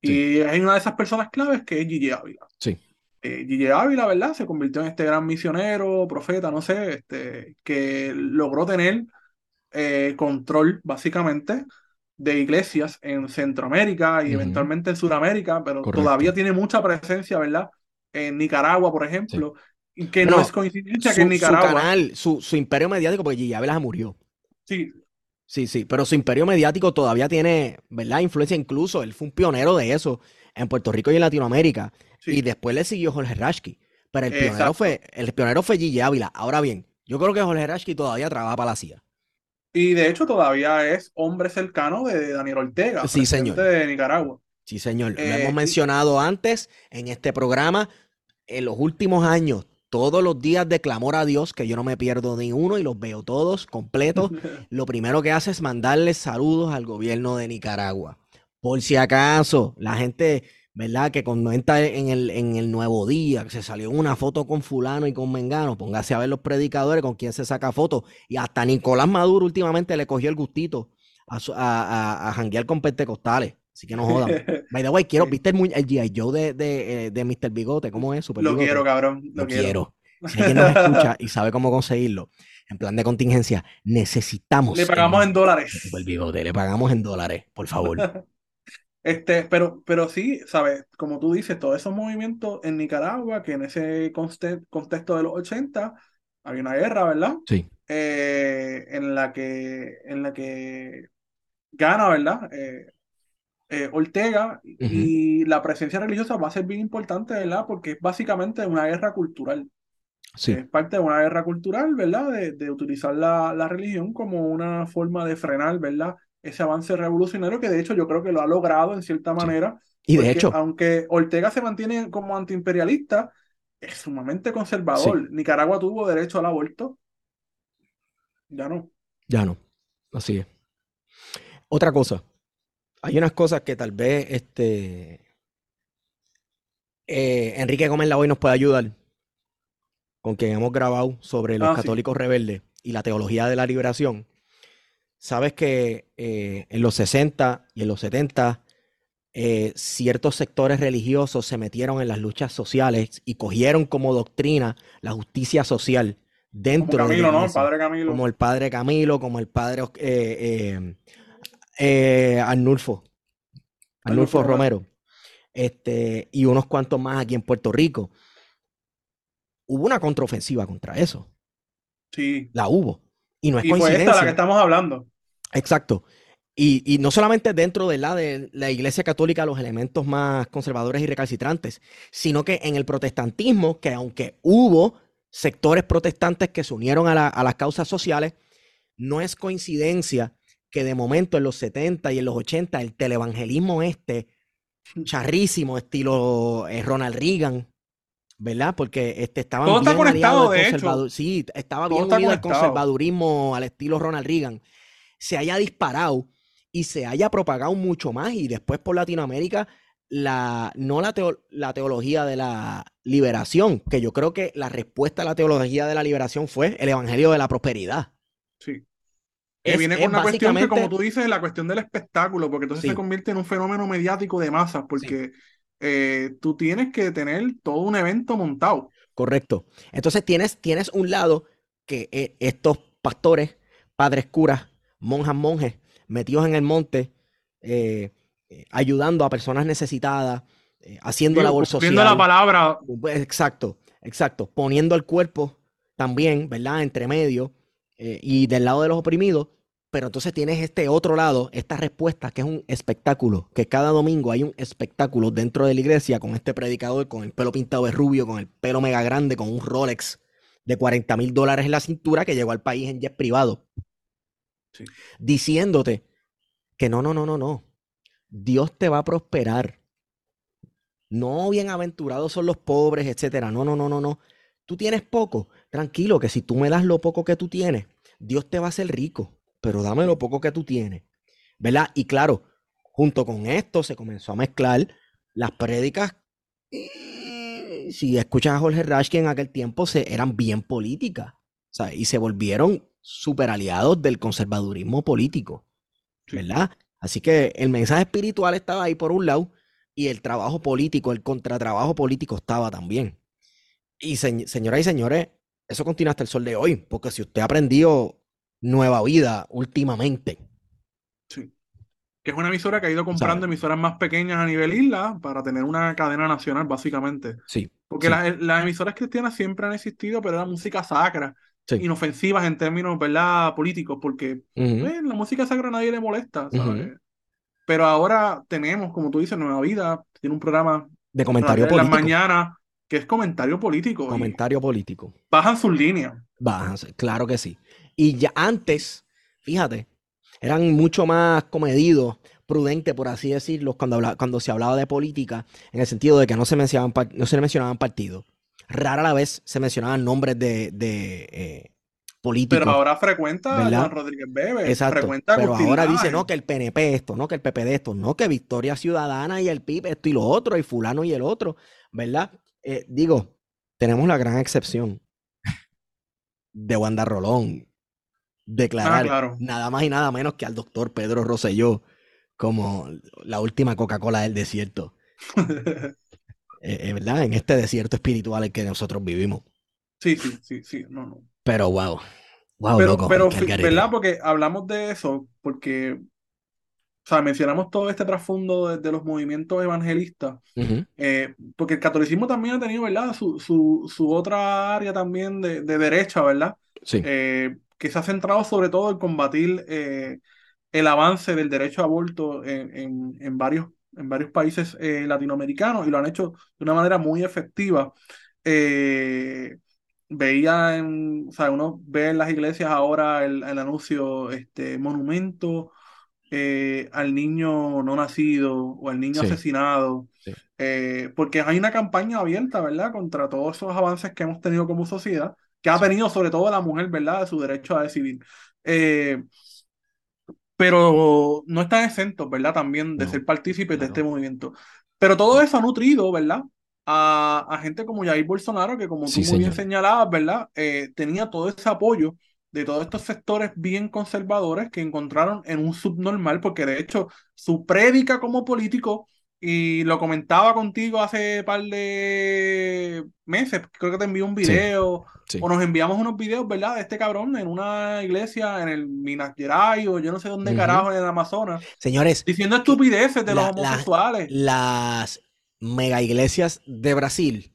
Y hay una de esas personas claves que es Gigi Ávila. Sí. Eh, Gigi Ávila, ¿verdad? Se convirtió en este gran misionero, profeta, no sé, este, que logró tener eh, control, básicamente, de iglesias en Centroamérica y eventualmente en Sudamérica, pero Correcto. todavía tiene mucha presencia, ¿verdad? En Nicaragua, por ejemplo, y que no es coincidencia que en su Nicaragua, canal, su, su imperio mediático, porque Gigi Ávila murió. sí, Sí, sí, pero su imperio mediático todavía tiene, ¿verdad? Influencia incluso. Él fue un pionero de eso en Puerto Rico y en Latinoamérica. Sí, Y después le siguió Jorge Rashki. Pero el pionero fue, el pionero fue Gigi Ávila. Ahora bien, yo creo que Jorge Rashki todavía trabaja para la CIA. Y de hecho todavía es hombre cercano de Daniel Ortega, Sí, presidente señor. de Nicaragua. Sí, señor. Lo Eh, hemos mencionado antes en este programa. En los últimos años, todos los días de clamor a Dios, que yo no me pierdo ni uno y los veo todos completos. (laughs) Lo primero que hace es mandarles saludos al gobierno de Nicaragua. Por si acaso, la gente, ¿verdad? Que comenta en el, en el Nuevo Día, que se salió una foto con fulano y con Mengano, póngase a ver los predicadores con quién se saca fotos. Y hasta Nicolás Maduro últimamente le cogió el gustito a, a, a- a janguear con pentecostales. Así que no jodan. (laughs) By the way, quiero. ¿viste el, el G.I. Joe de, de, eh, de Mr. Bigote? ¿Cómo es? Super Lo Bigote. quiero, cabrón, lo, Lo quiero. quiero. Si alguien nos escucha y sabe cómo conseguirlo, en plan de contingencia, necesitamos Le pagamos el en dólares. Super Bigote, le pagamos en dólares, por favor. (laughs) Este, pero, pero sí, ¿sabes? Como tú dices, todos esos movimientos en Nicaragua, que en ese contexto de los 80 había una guerra, ¿verdad? Sí, Eh, en la que, en la que gana, ¿verdad? Eh, eh, Ortega y la presencia religiosa va a ser bien importante, ¿verdad? Porque es básicamente una guerra cultural. sí, Es parte de una guerra cultural, ¿verdad? De, de utilizar la, la religión como una forma de frenar, ¿verdad? Ese avance revolucionario que de hecho yo creo que lo ha logrado en cierta manera. Y de hecho, aunque Ortega se mantiene como antiimperialista, es sumamente conservador. Nicaragua tuvo derecho al aborto. Ya no. ya no. Así es. Otra cosa. Hay unas cosas que tal vez este eh, Enrique Gómez hoy nos puede ayudar. Con quien hemos grabado sobre los Ah, sí. católicos rebeldes y la teología de la liberación. Sabes que eh, en los 60 y en los 70 eh, ciertos sectores religiosos se metieron en las luchas sociales y cogieron como doctrina la justicia social Como dentro de la Camilo, ¿no? El padre Camilo. Como el padre Camilo, como el padre eh, eh, eh, Arnulfo, Arnulfo Arnulfo Romero, este, y unos cuantos más aquí en Puerto Rico. Hubo una contraofensiva contra eso, Sí. la hubo, y no es Y fue esta la que coincidencia. estamos hablando. Exacto. Y, y no solamente dentro de la, de la Iglesia Católica, los elementos más conservadores y recalcitrantes, sino que en el protestantismo, que aunque hubo sectores protestantes que se unieron a, la- a las causas sociales, no es coincidencia que de momento en los 70 y en los 80 el televangelismo este, charrísimo, estilo eh, Ronald Reagan, ¿verdad? Porque este, estaban Todo está bien aliados conectado, al de hecho. conservador- Sí, estaba Todo bien unido al conservadurismo, al estilo Ronald Reagan, se haya disparado y se haya propagado mucho más y después por Latinoamérica la no la, teo- la teología de la liberación, que yo creo que la respuesta a la teología de la liberación fue el evangelio de la prosperidad. Sí. Que Es- viene con una cuestión que, como tú dices, la cuestión del espectáculo, porque entonces Sí. se convierte en un fenómeno mediático de masas, porque eh, tú tienes que tener todo un evento montado. Correcto. Entonces tienes, tienes un lado que eh, estos pastores, padres curas, monjas, monjes, metidos en el monte, eh, ayudando a personas necesitadas, haciendo Digo, labor cumpliendo la social. palabra, Pues, Exacto, exacto. Poniendo el cuerpo también, ¿verdad? Entre medio y del lado de los oprimidos. Pero entonces tienes este otro lado, esta respuesta, que es un espectáculo, que cada domingo hay un espectáculo dentro de la iglesia con este predicador, con el pelo pintado de rubio, con el pelo mega grande, con un Rolex de 40 mil dólares en la cintura que llegó al país en jet privado, Sí. diciéndote que no, no, no, no, no. Dios te va a prosperar. No bienaventurados son los pobres, etcétera. No, no, no, no, no. Tú tienes poco. Tranquilo, que si tú me das lo poco que tú tienes, Dios te va a hacer rico. Pero dame lo poco que tú tienes. ¿Verdad? Y claro, junto con esto se comenzó a mezclar las prédicas. y Si escuchas a Jorge Rashke en aquel tiempo, se, eran bien políticas. o sea, y se volvieron super aliados del conservadurismo político. Sí. ¿Verdad? Así que el mensaje espiritual estaba ahí por un lado y el trabajo político, el contratrabajo político estaba también. Y se- señoras y señores, eso continúa hasta el sol de hoy, porque si usted ha aprendido nueva vida últimamente, sí. Que es una emisora que ha ido comprando ¿Sabe? emisoras más pequeñas a nivel isla para tener una cadena nacional, básicamente. sí, Porque Sí. las, las emisoras cristianas siempre han existido, pero era música sacra, Sí. inofensivas en términos, ¿verdad?, políticos, porque eh, la música sacra a nadie le molesta. ¿sabes? Pero ahora tenemos, como tú dices, Nueva Vida, tiene un programa de comentario en las político, mañanas que es comentario político comentario político. bajan sus líneas. Bájanse, claro que sí. Y ya antes, fíjate, eran mucho más comedidos, prudentes, por así decirlo, cuando, habla- cuando se hablaba de política, en el sentido de que no se mencionaban, no se mencionaban partidos. Rara la vez se mencionaban nombres de, de eh, políticos. Pero ahora frecuenta ¿verdad? Juan Rodríguez Bebe, Exacto. frecuenta Pero Agustín ahora dice, no, que el PNP esto, no, que el PPD esto, no, que Victoria Ciudadana y el PIB esto y lo otro, y fulano y el otro, ¿verdad? Eh, digo, tenemos la gran excepción de Wanda Rolón declarar Ah, claro. nada más y nada menos que al doctor Pedro Rosselló como la última Coca-Cola del desierto, (laughs) eh, eh, ¿verdad? En este desierto espiritual en que nosotros vivimos. Sí, sí, sí, sí, no, no. Pero wow, wow, Pero, loco, pero. ¿verdad? Porque hablamos de eso, porque, o sea, mencionamos todo este trasfondo de, de los movimientos evangelistas, eh, porque el catolicismo también ha tenido, ¿verdad? Su, su, su otra área también de, de derecha, ¿verdad? Sí, Eh, que se ha centrado sobre todo en combatir eh, el avance del derecho a aborto en, en, en varios, en varios países eh, latinoamericanos y lo han hecho de una manera muy efectiva. Eh, veía en, o sea, uno ve en las iglesias ahora el, el anuncio, este monumento eh, al niño no nacido o al niño Sí. asesinado, Sí. eh, porque hay una campaña abierta, ¿verdad?, contra todos esos avances que hemos tenido como sociedad, que ha tenido sobre todo la mujer, ¿verdad?, de su derecho a decidir. Eh, pero no están exentos, ¿verdad?, también de No, ser partícipes de este movimiento. Pero todo eso ha nutrido, ¿verdad? A, a gente como Jair Bolsonaro, que como Sí, tú muy bien señalabas, ¿verdad? Eh, tenía todo ese apoyo de todos estos sectores bien conservadores que encontraron en un subnormal, porque de hecho su prédica como político, y lo comentaba contigo hace par de meses, creo que te envié un video, sí. o nos enviamos unos videos, ¿verdad? De este cabrón en una iglesia en el Minas Gerais, o yo no sé dónde carajo, en el Amazonas, Señores, diciendo estupideces de los la- homosexuales. las mega iglesias de Brasil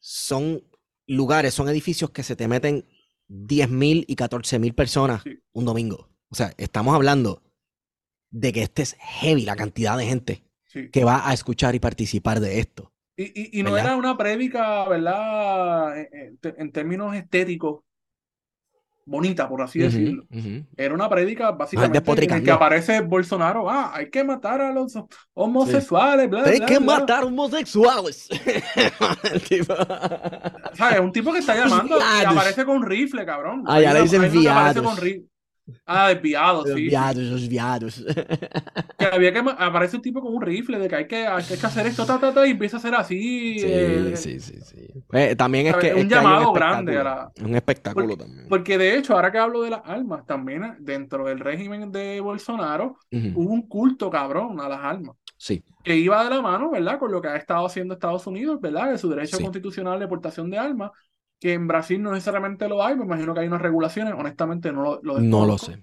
son lugares, son edificios que se te meten 10.000 y 14.000 personas Sí. un domingo. O sea, estamos hablando de que este es heavy la cantidad de gente Sí. que va a escuchar y participar de esto. Y, y, y no era una prédica, ¿verdad? En, en te- en términos estéticos, bonita, por así decirlo. Era una prédica básicamente en el que aparece Bolsonaro. Ah, hay que matar a los homosexuales, bla, Hay bla, que bla. matar homosexuales. El (laughs) tipo- ¿Sabes? Un tipo que está (laughs) llamando y aparece con rifle, cabrón. Ah, ya le dicen aparece viados. con Ah, desviado, Los sí. sí. viados, los viados. (laughs) Que había que aparece un tipo con un rifle de que hay que, hay que hacer esto, ta, ta, ta, y empieza a hacer así. eh, Sí, sí, sí, sí. Pues, también es que, Un es que hay llamado grande a la- Un espectáculo Porque- también. Porque de hecho, ahora que hablo de las armas, también dentro del régimen de Bolsonaro hubo un culto cabrón a las armas. Sí, que iba de la mano, ¿verdad? Con lo que ha estado haciendo Estados Unidos, ¿verdad? De su derecho Sí. constitucional de portación de armas, que en Brasil no necesariamente lo hay, me imagino que hay unas regulaciones, honestamente no lo, lo no lo sé.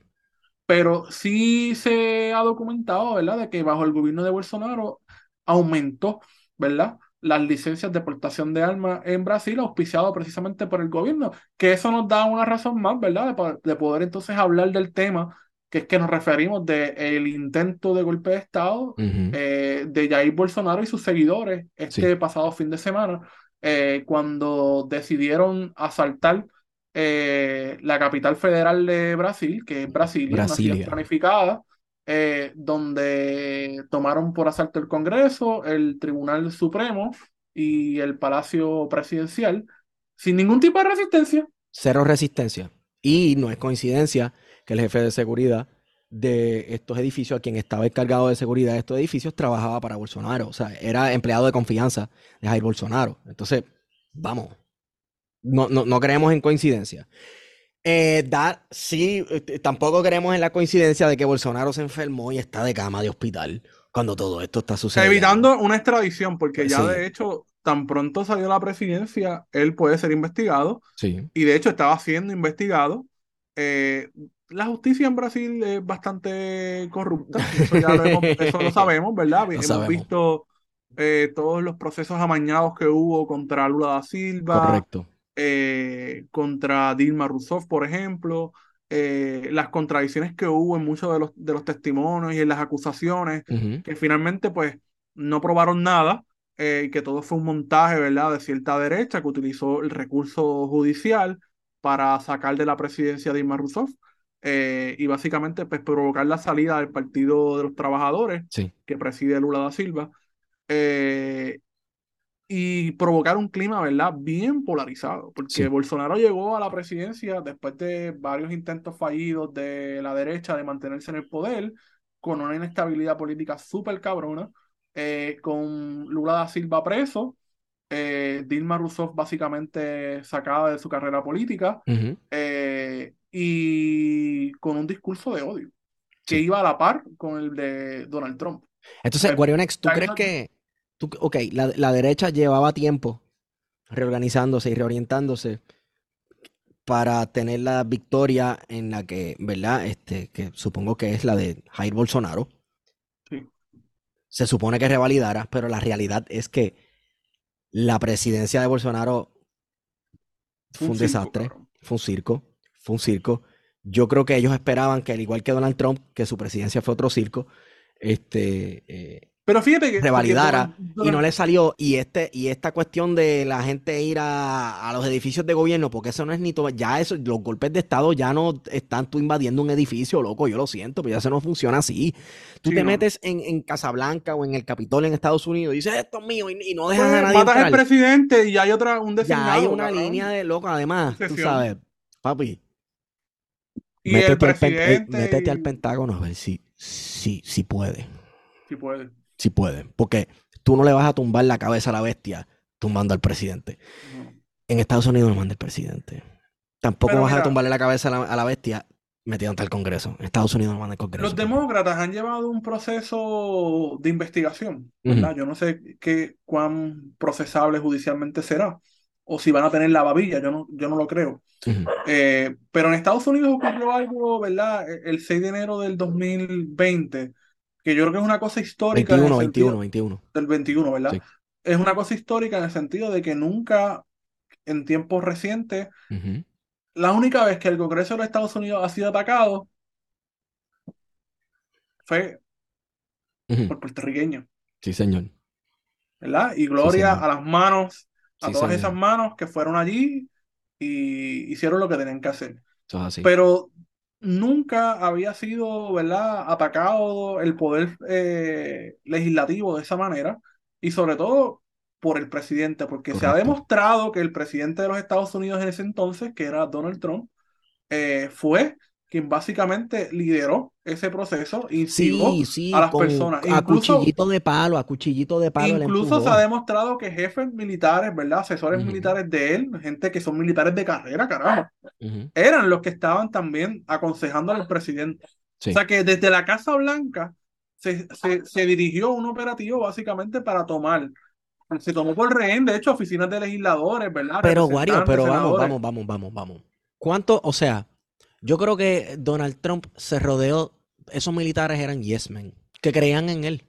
pero sí se ha documentado, ¿verdad? De que bajo el gobierno de Bolsonaro aumentó, ¿verdad? Las licencias de portación de armas en Brasil, auspiciado precisamente por el gobierno, que eso nos da una razón más, ¿verdad? De, po- de poder entonces hablar del tema, que es que nos referimos del intento de golpe de Estado Ujú. eh, de Jair Bolsonaro y sus seguidores este Sí. pasado fin de semana, eh, cuando decidieron asaltar eh, la capital federal de Brasil, que es Brasilia, una ciudad Brasilia. planificada, eh, donde tomaron por asalto el Congreso, el Tribunal Supremo y el Palacio Presidencial, sin ningún tipo de resistencia. Cero resistencia. Y no es coincidencia que el jefe de seguridad de estos edificios, a quien estaba encargado de seguridad de estos edificios, trabajaba para Bolsonaro. O sea, era empleado de confianza de Jair Bolsonaro. Entonces, vamos. No, no, no creemos en coincidencia. Eh, dar, sí, eh, tampoco creemos en la coincidencia de que Bolsonaro se enfermó y está de cama de hospital cuando todo esto está sucediendo. Evitando una extradición, porque ya Sí. de hecho, tan pronto salió la presidencia, él puede ser investigado. Sí, y de hecho estaba siendo investigado. Eh, la justicia en Brasil es bastante corrupta, (laughs) eso ya lo, hemos- eso lo sabemos, ¿verdad? Hemos sabemos. visto eh, todos los procesos amañados que hubo contra Lula da Silva, correcto. eh, contra Dilma Rousseff, por ejemplo, eh, las contradicciones que hubo en muchos de los, de los testimonios y en las acusaciones, que finalmente pues no probaron nada, eh, y que todo fue un montaje, ¿verdad?, de cierta derecha que utilizó el recurso judicial para sacar de la presidencia a Dilma Rousseff eh, y básicamente pues provocar la salida del Partido de los Trabajadores Sí, que preside Lula da Silva eh, y provocar un clima, ¿verdad?, bien polarizado, porque Sí. Bolsonaro llegó a la presidencia después de varios intentos fallidos de la derecha de mantenerse en el poder, con una inestabilidad política súper cabrona, eh, con Lula da Silva preso, eh, Dilma Rousseff básicamente sacada de su carrera política, eh, y con un discurso de odio, que Sí. iba a la par con el de Donald Trump. Entonces, Eh, Guarionex, ¿tú crees que, tú, ok, la, la derecha llevaba tiempo reorganizándose y reorientándose para tener la victoria en la que, ¿verdad? Este, que supongo que es la de Jair Bolsonaro. Sí. Se supone que revalidara, pero la realidad es que la presidencia de Bolsonaro fue un desastre, fue un circo, fue un circo. Yo creo que ellos esperaban que, al igual que Donald Trump, que su presidencia fue otro circo, este, eh, Pero fíjate que porque revalidara Donald- y no le salió. Y este, y esta cuestión de la gente ir a, a los edificios de gobierno, porque eso no es ni todo, ya eso, los golpes de Estado ya no están tú invadiendo un edificio, loco, yo lo siento, pero ya eso no funciona así. Tú Sí, te no. metes en, en Casablanca o en el Capitolio en Estados Unidos y dices esto es mío y, y no dejas Pues, a nadie matas al presidente y hay otra, un Ya hay designado, una línea de loco, además, tú sabes, papi, Y el métete al, pen- eh, presidente. métete al Pentágono a ver si, si, si puede. Sí puede. Si puede. Porque tú no le vas a tumbar la cabeza a la bestia tumbando al presidente. En Estados Unidos no manda el presidente. Tampoco Pero vas a tumbarle la cabeza a la, a la bestia metiéndote al Congreso. En Estados Unidos no manda el Congreso. Los demócratas han llevado un proceso de investigación, ¿verdad? Yo no sé qué cuán procesable judicialmente será, o si van a tener la babilla, yo no, yo no lo creo. Ujú. Eh, pero en Estados Unidos ocurrió algo, ¿verdad? E, El 6 de enero del 2020, que yo creo que es una cosa histórica en el 21, sentido 21, 21. del 21, ¿verdad? Sí. Es una cosa histórica en el sentido de que nunca en tiempos recientes, la única vez que el Congreso de los Estados Unidos ha sido atacado fue por puertorriqueños, Sí, señor. ¿verdad? Y gloria a las manos, a Sí, todas señor. esas manos que fueron allí y hicieron lo que tenían que hacer. Eso es así. Pero nunca había sido, ¿verdad?, atacado el poder eh, legislativo de esa manera y sobre todo por el presidente, porque se ha demostrado que el presidente de los Estados Unidos en ese entonces, que era Donald Trump, eh, fue quien básicamente lideró ese proceso, instigó Sí, sí, a las con- personas. a Incluso, cuchillito de palo, a cuchillito de palo. incluso se ha demostrado que jefes militares, ¿verdad? Asesores militares de él, gente que son militares de carrera, carajo, eran los que estaban también aconsejando al presidente. Sí. O sea que desde la Casa Blanca se, se, se dirigió un operativo básicamente para tomar. Se tomó por rehén, de hecho, oficinas de legisladores, ¿verdad? Pero, Wario, pero vamos, vamos, vamos, vamos, vamos. ¿Cuánto? O sea, yo creo que Donald Trump se rodeó, esos militares eran yes men, que creían en él.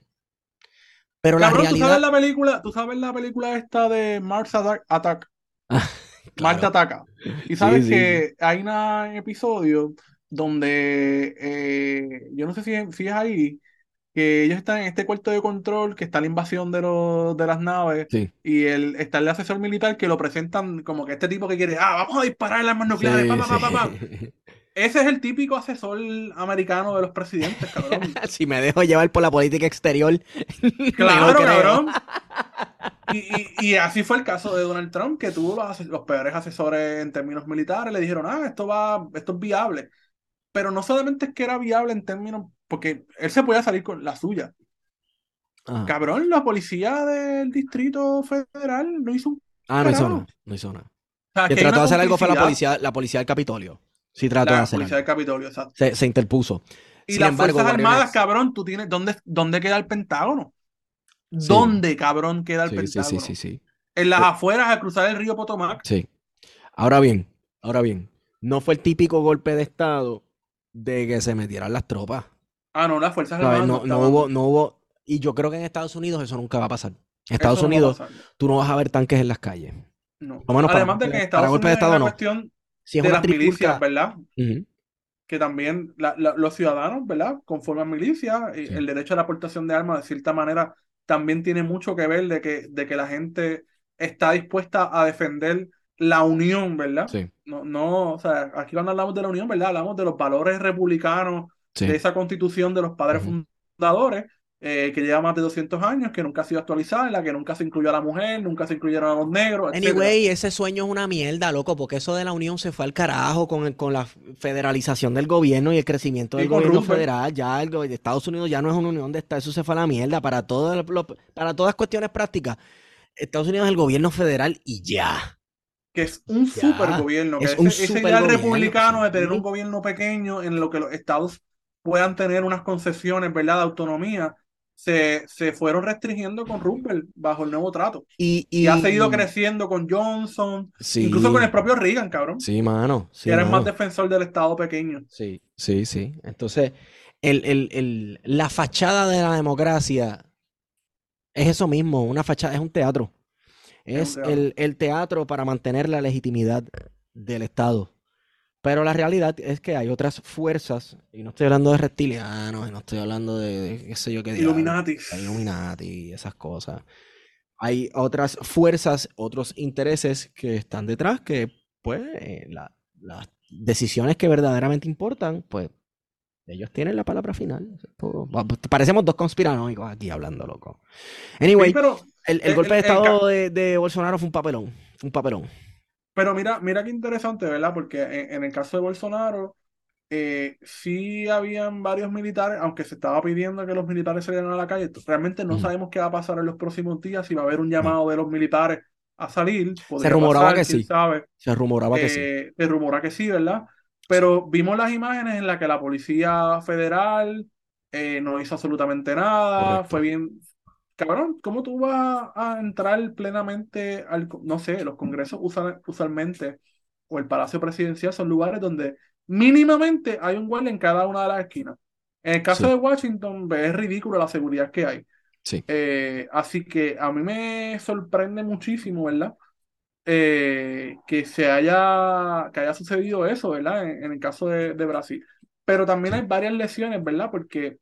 Pero la Cabrón, ¿tú realidad. sabes la película, tú sabes la película esta de Mars Attack? (laughs) Marte Claro. ataca. Y sabes sí, que hay un episodio donde eh, yo no sé si, si es ahí, que ellos están en este cuarto de control, que está la invasión de, los, de las naves, Sí. y el, está el asesor militar que lo presentan como que este tipo que quiere, ah, vamos a disparar armas nucleares, Sí, pa, pa, pa, pa, pa". sí. (laughs) Ese es el típico asesor americano de los presidentes, cabrón. (laughs) Si me dejo llevar por la política exterior, (laughs) Claro, creo. cabrón. (laughs) Y, y- y así fue el caso de Donald Trump, que tuvo los, peores asesores en términos militares. Le dijeron, ah, esto va, esto es viable. Pero no solamente es que era viable en términos, porque él se podía salir con la suya. Cabrón, la policía del Distrito Federal no hizo un. Ah, no hizo nada, no hizo nada. O sea, Que trató de hacer algo fue la policía, la policía del Capitolio. Sí trató de hacer policía del algo. Capitolio, exacto. Se, se interpuso. Y Sin las embargo, Fuerzas Warrior Armadas, cabrón, tú tienes. ¿Dónde, dónde queda el Pentágono? Sí. ¿Dónde, cabrón, queda el Sí, sí, Pentágono? sí, sí, sí. En las Sí. afueras, a cruzar el río Potomac. Sí. Ahora bien, ahora bien, no fue el típico golpe de estado de que se metieran las tropas. Ah, no, las Fuerzas. Armadas. No, no hubo, no hubo, y yo creo que en Estados Unidos eso nunca va a pasar. En Estados Unidos tú no vas a ver tanques en las calles. no. Para Además de que en Estados Unidos Estado una no. cuestión Si es de una las milicias, ¿verdad? Que también la- la- los ciudadanos, ¿verdad? Conforman milicias. y Sí. El derecho a la aportación de armas, de cierta manera, también tiene mucho que ver de que, de que la gente está dispuesta a defender la unión, ¿verdad? sí, No, no, o sea, aquí cuando hablamos de la unión, ¿verdad? Hablamos de los valores republicanos, sí. de esa constitución de los padres fundadores, eh, que lleva más de 200 años, que nunca ha sido actualizada, en la que nunca se incluyó a la mujer, nunca se incluyeron a los negros. Anyway, ese sueño es una mierda, loco, porque eso de la unión se fue al carajo con, el- con la federalización del gobierno y el crecimiento del gobierno federal. Ya el go- Estados Unidos ya no es una unión de Estados, eso se fue a la mierda para, todo lo- para todas cuestiones prácticas. Estados Unidos es el gobierno federal y ya. que es un Ya, super gobierno, que es ese, ese ideal republicano de tener un gobierno pequeño en lo que los estados puedan tener unas concesiones, ¿verdad?, de autonomía, se, se fueron restringiendo con Roosevelt bajo el nuevo trato. Y, Y, ha seguido creciendo con Johnson, Sí, incluso con el propio Reagan, cabrón, sí, mano. Sí, que era el más defensor del estado pequeño. Sí, sí, sí. Entonces, el, el- el- la fachada de la democracia es eso mismo, una fachada, es un teatro. Es Es un teatro. el, el teatro para mantener la legitimidad del Estado. Pero la realidad es que hay otras fuerzas, y no estoy hablando de reptilianos, y no estoy hablando de, de qué sé yo qué Illuminati. Illuminati esas cosas. Hay otras fuerzas, otros intereses que están detrás que, pues, eh, la- las decisiones que verdaderamente importan, pues, ellos tienen la palabra final. Parecemos dos conspiranoicos aquí hablando, loco. Anyway, Sí, pero, el, el el- golpe de el estado de Bolsonaro fue un papelón. Fue un papelón. Pero mira, mira qué interesante, ¿verdad? Porque en, en el caso de Bolsonaro, eh, sí habían varios militares, aunque se estaba pidiendo que los militares salieran a la calle, realmente no Ujú. sabemos qué va a pasar en los próximos días, si va a haber un llamado de los militares a salir, podría rumoraba pasar, que sí. sabe, Se rumoraba que sí. Eh, se rumora que sí, ¿verdad? Pero vimos las imágenes en las que la Policía Federal eh, no hizo absolutamente nada, Correcto. fue bien... Cabrón, ¿cómo tú vas a entrar plenamente al... No sé, los congresos usan, usualmente, o el Palacio Presidencial, son lugares donde mínimamente hay un guardia en cada una de las esquinas. En el caso Sí. de Washington, es ridículo la seguridad que hay. Sí. Eh, así que a mí me sorprende muchísimo, ¿verdad? Eh, que se haya, que haya sucedido eso, ¿verdad? En, en el caso de, de Brasil. Pero también hay varias lesiones, ¿verdad? Porque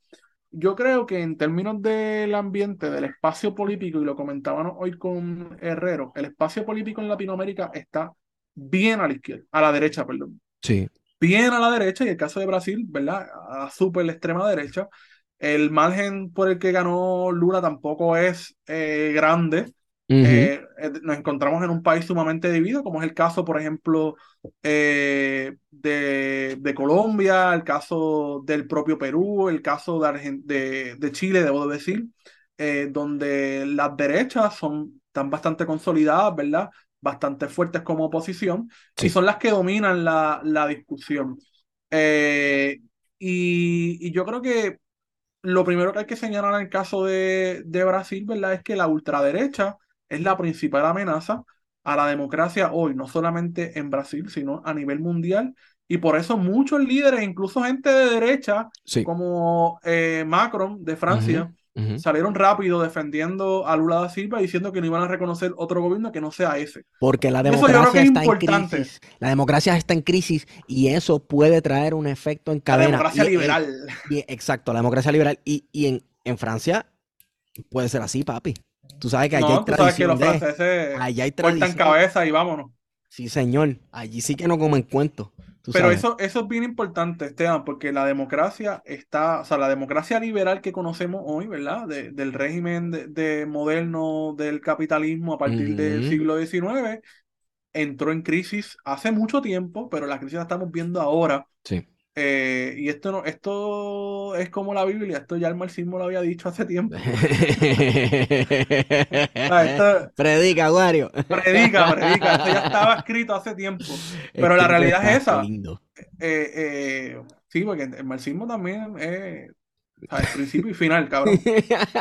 yo creo que en términos del ambiente, del espacio político, y lo comentábamos hoy con Herrero, el espacio político en Latinoamérica está bien a la izquierda, a la derecha, perdón Sí. bien a la derecha y el caso de Brasil, ¿verdad? A la super extrema derecha. El margen por el que ganó Lula tampoco es eh, grande. Eh, eh, nos encontramos en un país sumamente dividido, como es el caso, por ejemplo, eh, de, de Colombia, el caso del propio Perú, el caso de, Argen- de, de Chile, debo decir, donde las derechas son, están bastante consolidadas, ¿verdad? Bastante fuertes como oposición Sí. y son las que dominan la, la discusión. Y, y yo creo que lo primero que hay que señalar en el caso de, de Brasil, ¿verdad? Es que la ultraderecha es la principal amenaza a la democracia hoy, no solamente en Brasil, sino a nivel mundial. Y por eso muchos líderes, incluso gente de derecha, como eh, Macron de Francia, salieron rápido defendiendo a Lula da Silva diciendo que no iban a reconocer otro gobierno que no sea ese. Porque la democracia está en crisis. La democracia está en crisis y eso puede traer un efecto en cadena. La democracia liberal. exacto, la democracia liberal. Y, y en, en Francia puede ser así, papi. Tú sabes que allí hay tradición. Sabes que los franceses allá hay cortan cabeza y vámonos. Sí, señor. Allí sí que no comen cuentos. Pero eso, eso es bien importante, Esteban, porque la democracia está, o sea, la democracia liberal que conocemos hoy, ¿verdad? del régimen de, moderno del capitalismo a partir del siglo XIX, entró en crisis hace mucho tiempo, pero la crisis la estamos viendo ahora. Sí. Eh, y esto no, esto es como la Biblia, esto ya el marxismo lo había dicho hace tiempo. (laughs) Ah, predica, Wario. Predica, predica, esto ya estaba (laughs) escrito hace tiempo. Pero la realidad es esa. Eh, eh, sí, porque el marxismo también es principio y final, cabrón.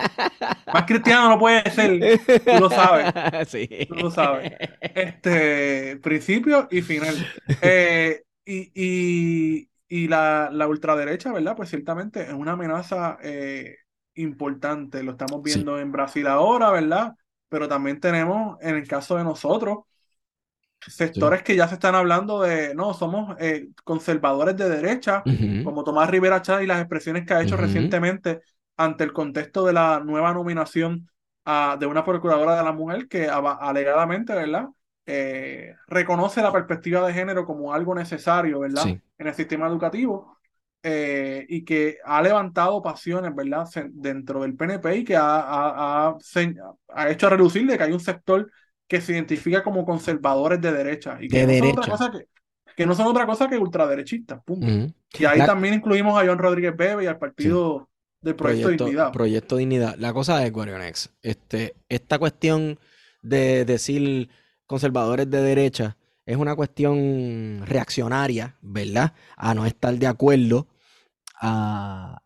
(laughs) Más cristiano no puede ser, tú lo sabes. Sí. Tú lo sabes. Este, principio y final. y, y, y la, la, ultraderecha, ¿verdad? Pues ciertamente es una amenaza eh, importante. Lo estamos viendo en Brasil ahora, ¿verdad? Pero también tenemos, en el caso de nosotros, sectores que ya se están hablando de, no, somos eh, conservadores de derecha, como Tomás Rivera Chávez y las expresiones que ha hecho recientemente ante el contexto de la nueva nominación a, de una procuradora de la mujer que alegadamente, ¿verdad? Eh, reconoce la perspectiva de género como algo necesario, ¿verdad? En el sistema educativo eh, y que ha levantado pasiones, ¿verdad? Dentro del PNP y que ha, ha, hecho a reducir de que hay un sector que se identifica como conservadores de derecha y que, no, Son otra cosa que, no son otra cosa que ultraderechistas, punto. Y ahí también incluimos a John Rodríguez Bebe y al partido del Proyecto, Dignidad. Proyecto Dignidad. La cosa es, Guarionex, este, esta cuestión de decir conservadores de derecha es una cuestión reaccionaria, ¿verdad? A no estar de acuerdo.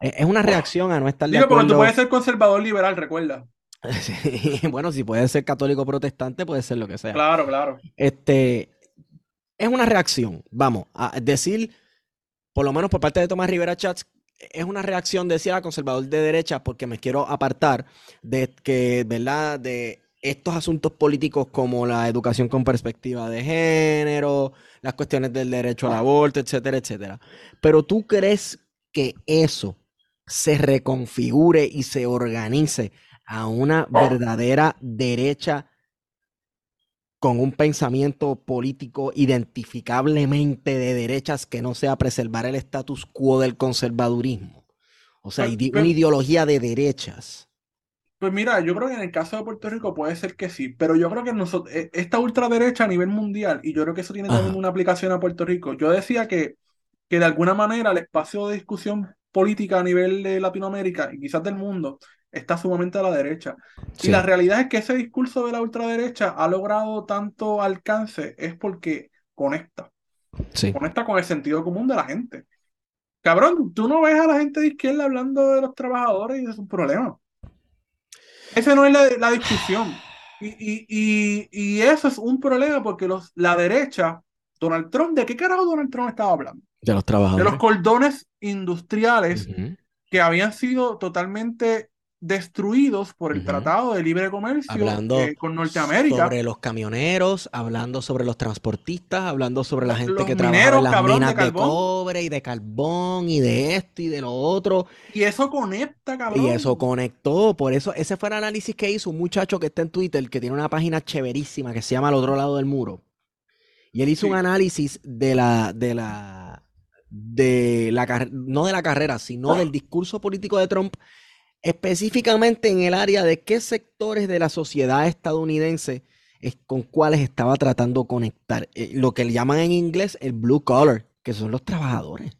E, es una reacción a no estar de acuerdo. Digo, tú puedes ser conservador liberal, recuerda. (laughs) bueno, si puedes ser católico protestante, puede ser lo que sea. Claro, claro. Este, es una reacción, vamos, a decir, por lo menos por parte de Tomás Rivera Chats, es una reacción, decía ah, conservador de derecha, porque me quiero apartar de que, ¿verdad? De estos asuntos políticos como la educación con perspectiva de género, las cuestiones del derecho al aborto, etcétera, etcétera. Pero tú crees que eso se reconfigure y se organice a una verdadera derecha con un pensamiento político identificablemente de derechas que no sea preservar el status quo del conservadurismo. O sea, una ideología de derechas. Pues mira, yo creo que en el caso de Puerto Rico puede ser que sí, pero yo creo que nosotros, e, esta ultraderecha a nivel mundial, y yo creo que eso tiene también una aplicación a Puerto Rico, yo decía que, que de alguna manera el espacio de discusión política a nivel de Latinoamérica y quizás del mundo está sumamente a la derecha. Y la realidad es que ese discurso de la ultraderecha ha logrado tanto alcance es porque conecta. Conecta con el sentido común de la gente. Cabrón, tú no ves a la gente de izquierda hablando de los trabajadores y de sus problemas. Esa no es la, discusión. Y, eso es un problema porque los, la derecha, Donald Trump, ¿de qué carajo Donald Trump estaba hablando? De los trabajadores. De los cordones industriales que habían sido totalmente destruidos por el Tratado de Libre Comercio hablando eh, con Norteamérica. Sobre los camioneros, hablando sobre los transportistas, hablando sobre la gente que trabaja en las minas de, cobre y de carbón y de esto y de lo otro. Y eso conecta, cabrón. Y eso conectó. Por eso, ese fue el análisis que hizo un muchacho que está en Twitter, que tiene una página chéverísima que se llama Al otro lado del muro. Y él hizo un análisis de la, de la, de la, no de la carrera, sino del discurso político de Trump específicamente en el área de qué sectores de la sociedad estadounidense es con cuáles estaba tratando de conectar. Eh, lo que le llaman en inglés el blue collar, que son los trabajadores.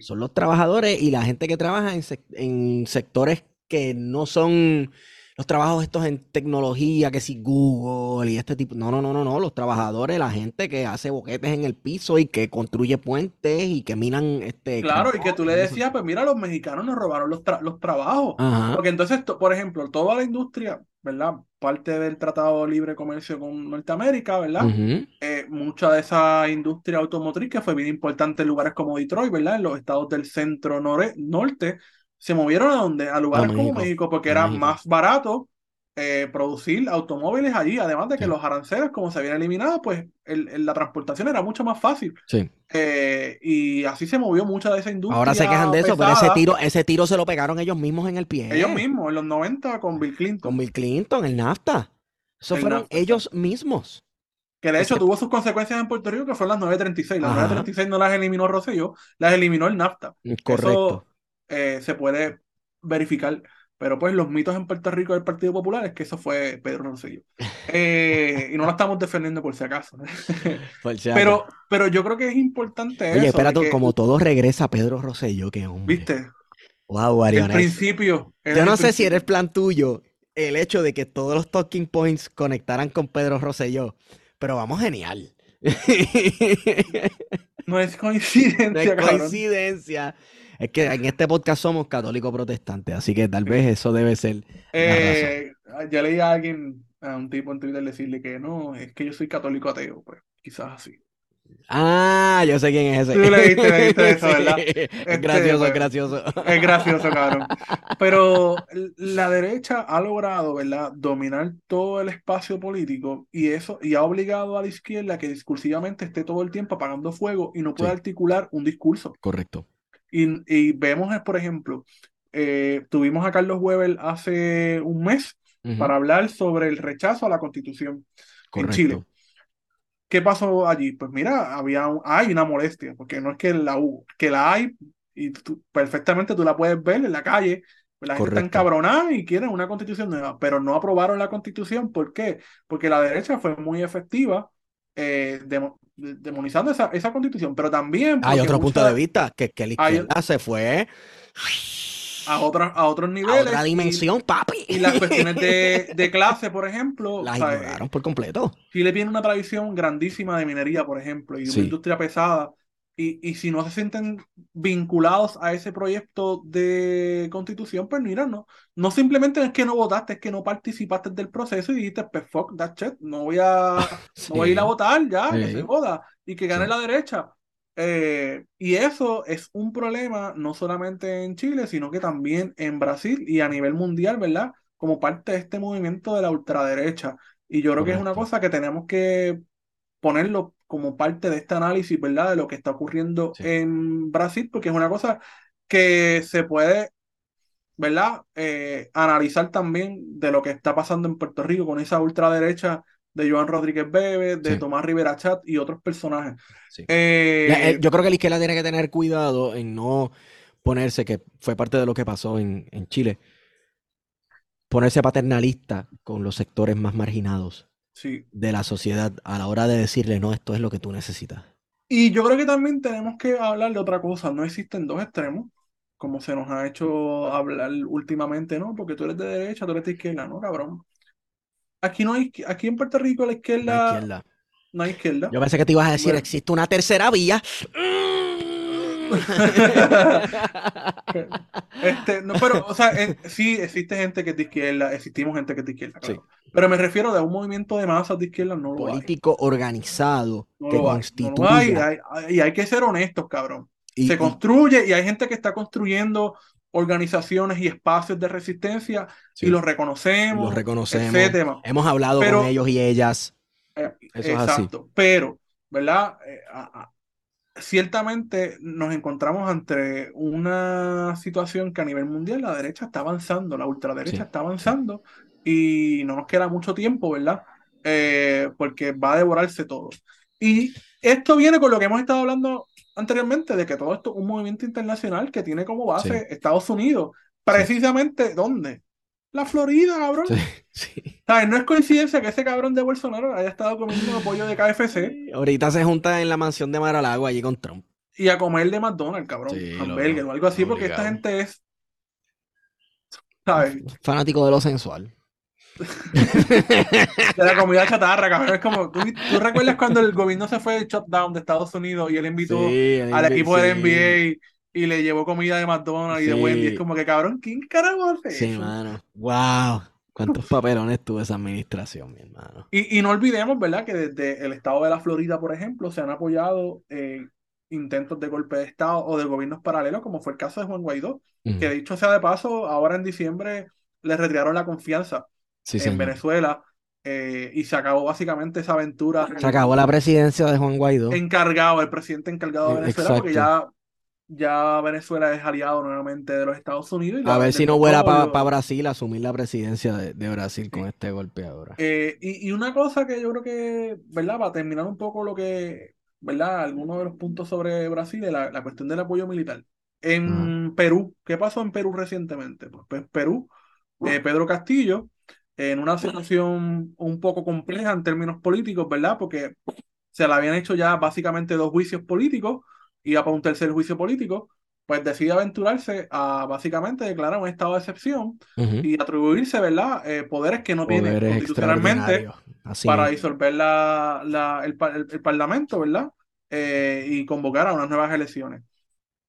Son los trabajadores y la gente que trabaja en, sectores que no son los trabajos estos en tecnología, que si Google y este tipo. No, no, no, no, no. Los trabajadores, la gente que hace boquetes en el piso y que construye puentes y que minan este. Claro, y que tú le decías, pues mira, los mexicanos nos robaron los, tra- los trabajos. Ajá. Porque entonces, to- por ejemplo, toda la industria, ¿verdad? Parte del Tratado de Libre Comercio con Norteamérica, ¿verdad? Eh, mucha de esa industria automotriz que fue bien importante en lugares como Detroit, ¿verdad? En los estados del centro norte, se movieron a donde? A lugares como México. México, porque era México. más barato eh, producir automóviles allí, además de que Sí. los aranceles, como se habían eliminado, pues el- el- la transportación era mucho más fácil. Sí. Eh, y así se movió mucha de esa industria. Ahora se quejan de eso, pero ese tiro, ese tiro se lo pegaron ellos mismos en el pie. Ellos mismos, en los 90 con Bill Clinton. Con Bill Clinton, el NAFTA. Eso El fueron NAFTA, ellos mismos. Que de hecho tuvo sus consecuencias en Puerto Rico, que fueron las 936. Las Ajá. 936 no las eliminó Rosselló, las eliminó el NAFTA. Correcto. Eso eh, se puede verificar. Pero pues los mitos en Puerto Rico del Partido Popular es que eso fue Pedro Rosselló. Eh, y no lo estamos defendiendo por si acaso. (laughs) Por si acaso. pero, pero yo creo que es importante Oye, eso. espera, que, como todo regresa Pedro Rosselló, qué hombre. ¿Viste? Wow, El Ariones. principio. Yo no sé si era el plan tuyo el hecho de que todos los talking points conectaran con Pedro Rosselló, pero vamos genial. No es coincidencia, (laughs) No es cabrón. Es que en este podcast somos católicos protestantes, así que tal vez eso debe ser. Eh, ya leí a alguien, a un tipo en Twitter decirle que no, es que yo soy católico ateo, pues quizás así. Ah, yo sé quién es ese. Tú leíste, leíste eso, Sí, ¿verdad? (laughs) Es Este, gracioso, pues, es gracioso. Es gracioso, cabrón. (laughs) Pero la derecha ha logrado, ¿verdad?, dominar todo el espacio político y eso, y ha obligado a la izquierda a que discursivamente esté todo el tiempo apagando fuego y no pueda Sí. articular un discurso. Correcto. Y, y vemos, eh, por ejemplo, eh, tuvimos a Carlos Weber hace un mes Ujú, para hablar sobre el rechazo a la Constitución en Chile. Correcto. ¿Qué pasó allí? Pues mira, había un- hay una molestia, porque no es que la hubo, que la hay y tú- perfectamente tú la puedes ver en la calle. pues La gente está Correcto. encabronada y quieren una constitución nueva, pero no aprobaron la constitución. ¿Por qué? Porque la derecha fue muy efectiva eh, de- demonizando esa, esa constitución, pero también Hay otro punto de vista, que, que la Hay- izquierda se fue a, otras a otros a niveles. otra y- dimensión, papi. Y, las cuestiones de, de (laughs) clase, por ejemplo, Las ignoraron por completo. Chile tiene una tradición grandísima de minería, por ejemplo, y una Sí. industria pesada. Y, y si no se sienten vinculados a ese proyecto de constitución, pues mira, no, no simplemente es que no votaste, es que no participaste del proceso y dijiste, pues fuck that shit, no voy a, (laughs) no voy a ir a votar ya, que se joda y que gane Sí. la derecha. Eh, y eso es un problema no solamente en Chile, sino que también en Brasil y a nivel mundial, ¿verdad? Como parte de este movimiento de la ultraderecha. Y yo creo que es una cosa que tenemos que ponerlo como parte de este análisis, ¿verdad? De lo que está ocurriendo Sí. en Brasil, porque es una cosa que se puede, ¿verdad? Eh, analizar también de lo que está pasando en Puerto Rico con esa ultraderecha de Joan Rodríguez Bebe, de Sí. Tomás Rivera Chat y otros personajes. Sí. Eh, La- eh, yo creo que la izquierda tiene que tener cuidado en no ponerse, que fue parte de lo que pasó en, en Chile, ponerse paternalista con los sectores más marginados sí. de la sociedad a la hora de decirle, no, esto es lo que tú necesitas. Y yo creo que también tenemos que hablar de otra cosa. No existen dos extremos, como se nos ha hecho hablar últimamente, ¿no? Porque tú eres de derecha, tú eres de izquierda, ¿no, cabrón? Aquí no hay, aquí en Puerto Rico la La izquierda no hay izquierda. Yo pensé que te ibas a decir, Bueno. existe una tercera vía. (laughs) (laughs) Este, no, pero, o sea, sí existe gente que es de izquierda, existimos gente que es de izquierda, Sí. Pero me refiero de un movimiento de masas de izquierda, no lo hay. Político organizado No que hay, no lo hay, hay- y que ser honestos, cabrón. y- Se y- construye y hay gente que está construyendo organizaciones y espacios de resistencia sí, y los reconocemos, los reconocemos. etcétera. Hemos hablado Pero- con ellos y ellas. Eh, Eso es así. Exacto, pero, ¿verdad? Eh, a- a- ciertamente nos encontramos ante una situación que a nivel mundial la derecha está avanzando, la ultraderecha Sí, está avanzando y no nos queda mucho tiempo, ¿verdad? Eh, porque va a devorarse todo. Y esto viene con lo que hemos estado hablando anteriormente, de que todo esto es un movimiento internacional que tiene como base Estados Unidos. Precisamente, ¿dónde? La Florida, cabrón. Sí. (laughs) ¿Sabes? No es coincidencia que ese cabrón de Bolsonaro haya estado comiendo pollo de KFC Ahorita se junta en la mansión de Mar-a-Lago allí con Trump. y a comer de McDonald's, cabrón. Hamburger o algo así, porque esta gente es. ¿Sabes? Fanático de lo sensual. De la comida chatarra, cabrón. Es como, ¿tú, tú recuerdas cuando el gobierno se fue del shutdown de Estados Unidos y él invitó Sí, el al NBA, equipo del. NBA y le llevó comida de McDonald's y de. Wendy? Es como que, cabrón, ¿quién carajo hace Sí, eso? mano. Wow. ¿Cuántos papelones tuvo esa administración, mi hermano? Y, y no olvidemos, ¿verdad?, que desde el estado de la Florida, por ejemplo, se han apoyado eh, intentos de golpe de Estado o de gobiernos paralelos, como fue el caso de Juan Guaidó, que dicho sea de paso, ahora en diciembre le retiraron la confianza Sí, en señor. Venezuela eh, y se acabó básicamente esa aventura. Se acabó la presidencia de Juan Guaidó. encargado, el presidente encargado de Eh, Venezuela, porque exacto. ya, ya Venezuela es aliado nuevamente de los Estados Unidos. y A ver si no vuela para petróleo. Brasil a asumir la presidencia de, de Brasil con este golpe ahora. Eh, y, y una cosa que yo creo que, ¿verdad? Para terminar un poco lo que, ¿verdad? Algunos de los puntos sobre Brasil es la, la cuestión del apoyo militar. En Perú, ¿qué pasó en Perú recientemente? Pues, pues, Perú, eh, Pedro Castillo, en una situación un poco compleja en términos políticos, ¿verdad? Porque se le habían hecho ya básicamente dos juicios políticos, iba para un tercer juicio político, pues decide aventurarse a básicamente declarar un estado de excepción y atribuirse, ¿verdad? Eh, poderes que no tiene constitucionalmente. Así para es. disolver la, la- el, pa- el- el Parlamento, ¿verdad? Eh, y convocar a unas nuevas elecciones.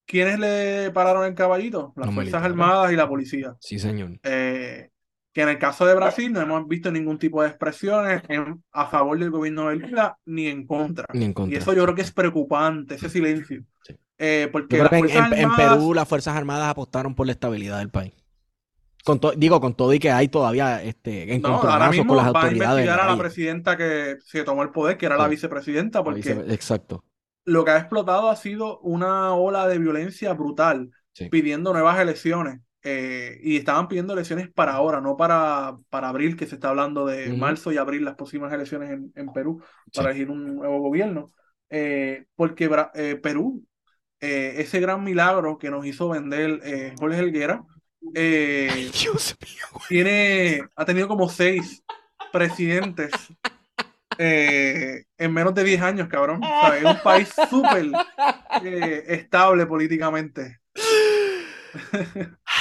¿Quiénes le pararon el caballito? Las Fuerzas. Armadas y la policía. Sí, señor. Eh, que en el caso de Brasil no hemos visto ningún tipo de expresiones en- a favor del gobierno de Lula ni en contra. Ni en Y contra. eso yo creo que es preocupante, ese silencio. Sí. Eh, porque Yo creo las que en, en- en Perú las Fuerzas Armadas apostaron por la estabilidad del país. Con to- digo, con todo y que hay todavía este, No, ahora mismo con las a autoridades. de investigar a la presidenta que se tomó el poder, que era la vicepresidenta, La porque vice- Exacto. lo que ha explotado ha sido una ola de violencia brutal, Sí. pidiendo nuevas elecciones. Eh, y estaban pidiendo elecciones para ahora, no para, para abril, que se está hablando de Ujú. marzo y abril, las próximas elecciones en, en Perú, para Sí. elegir un nuevo gobierno. Eh, porque eh, Perú, eh, ese gran milagro que nos hizo vender eh, Jorge Helguera, eh, Dios mío. tiene, ha tenido como seis presidentes eh, en menos de 10 años, cabrón. Es un país súper eh, estable políticamente. (laughs)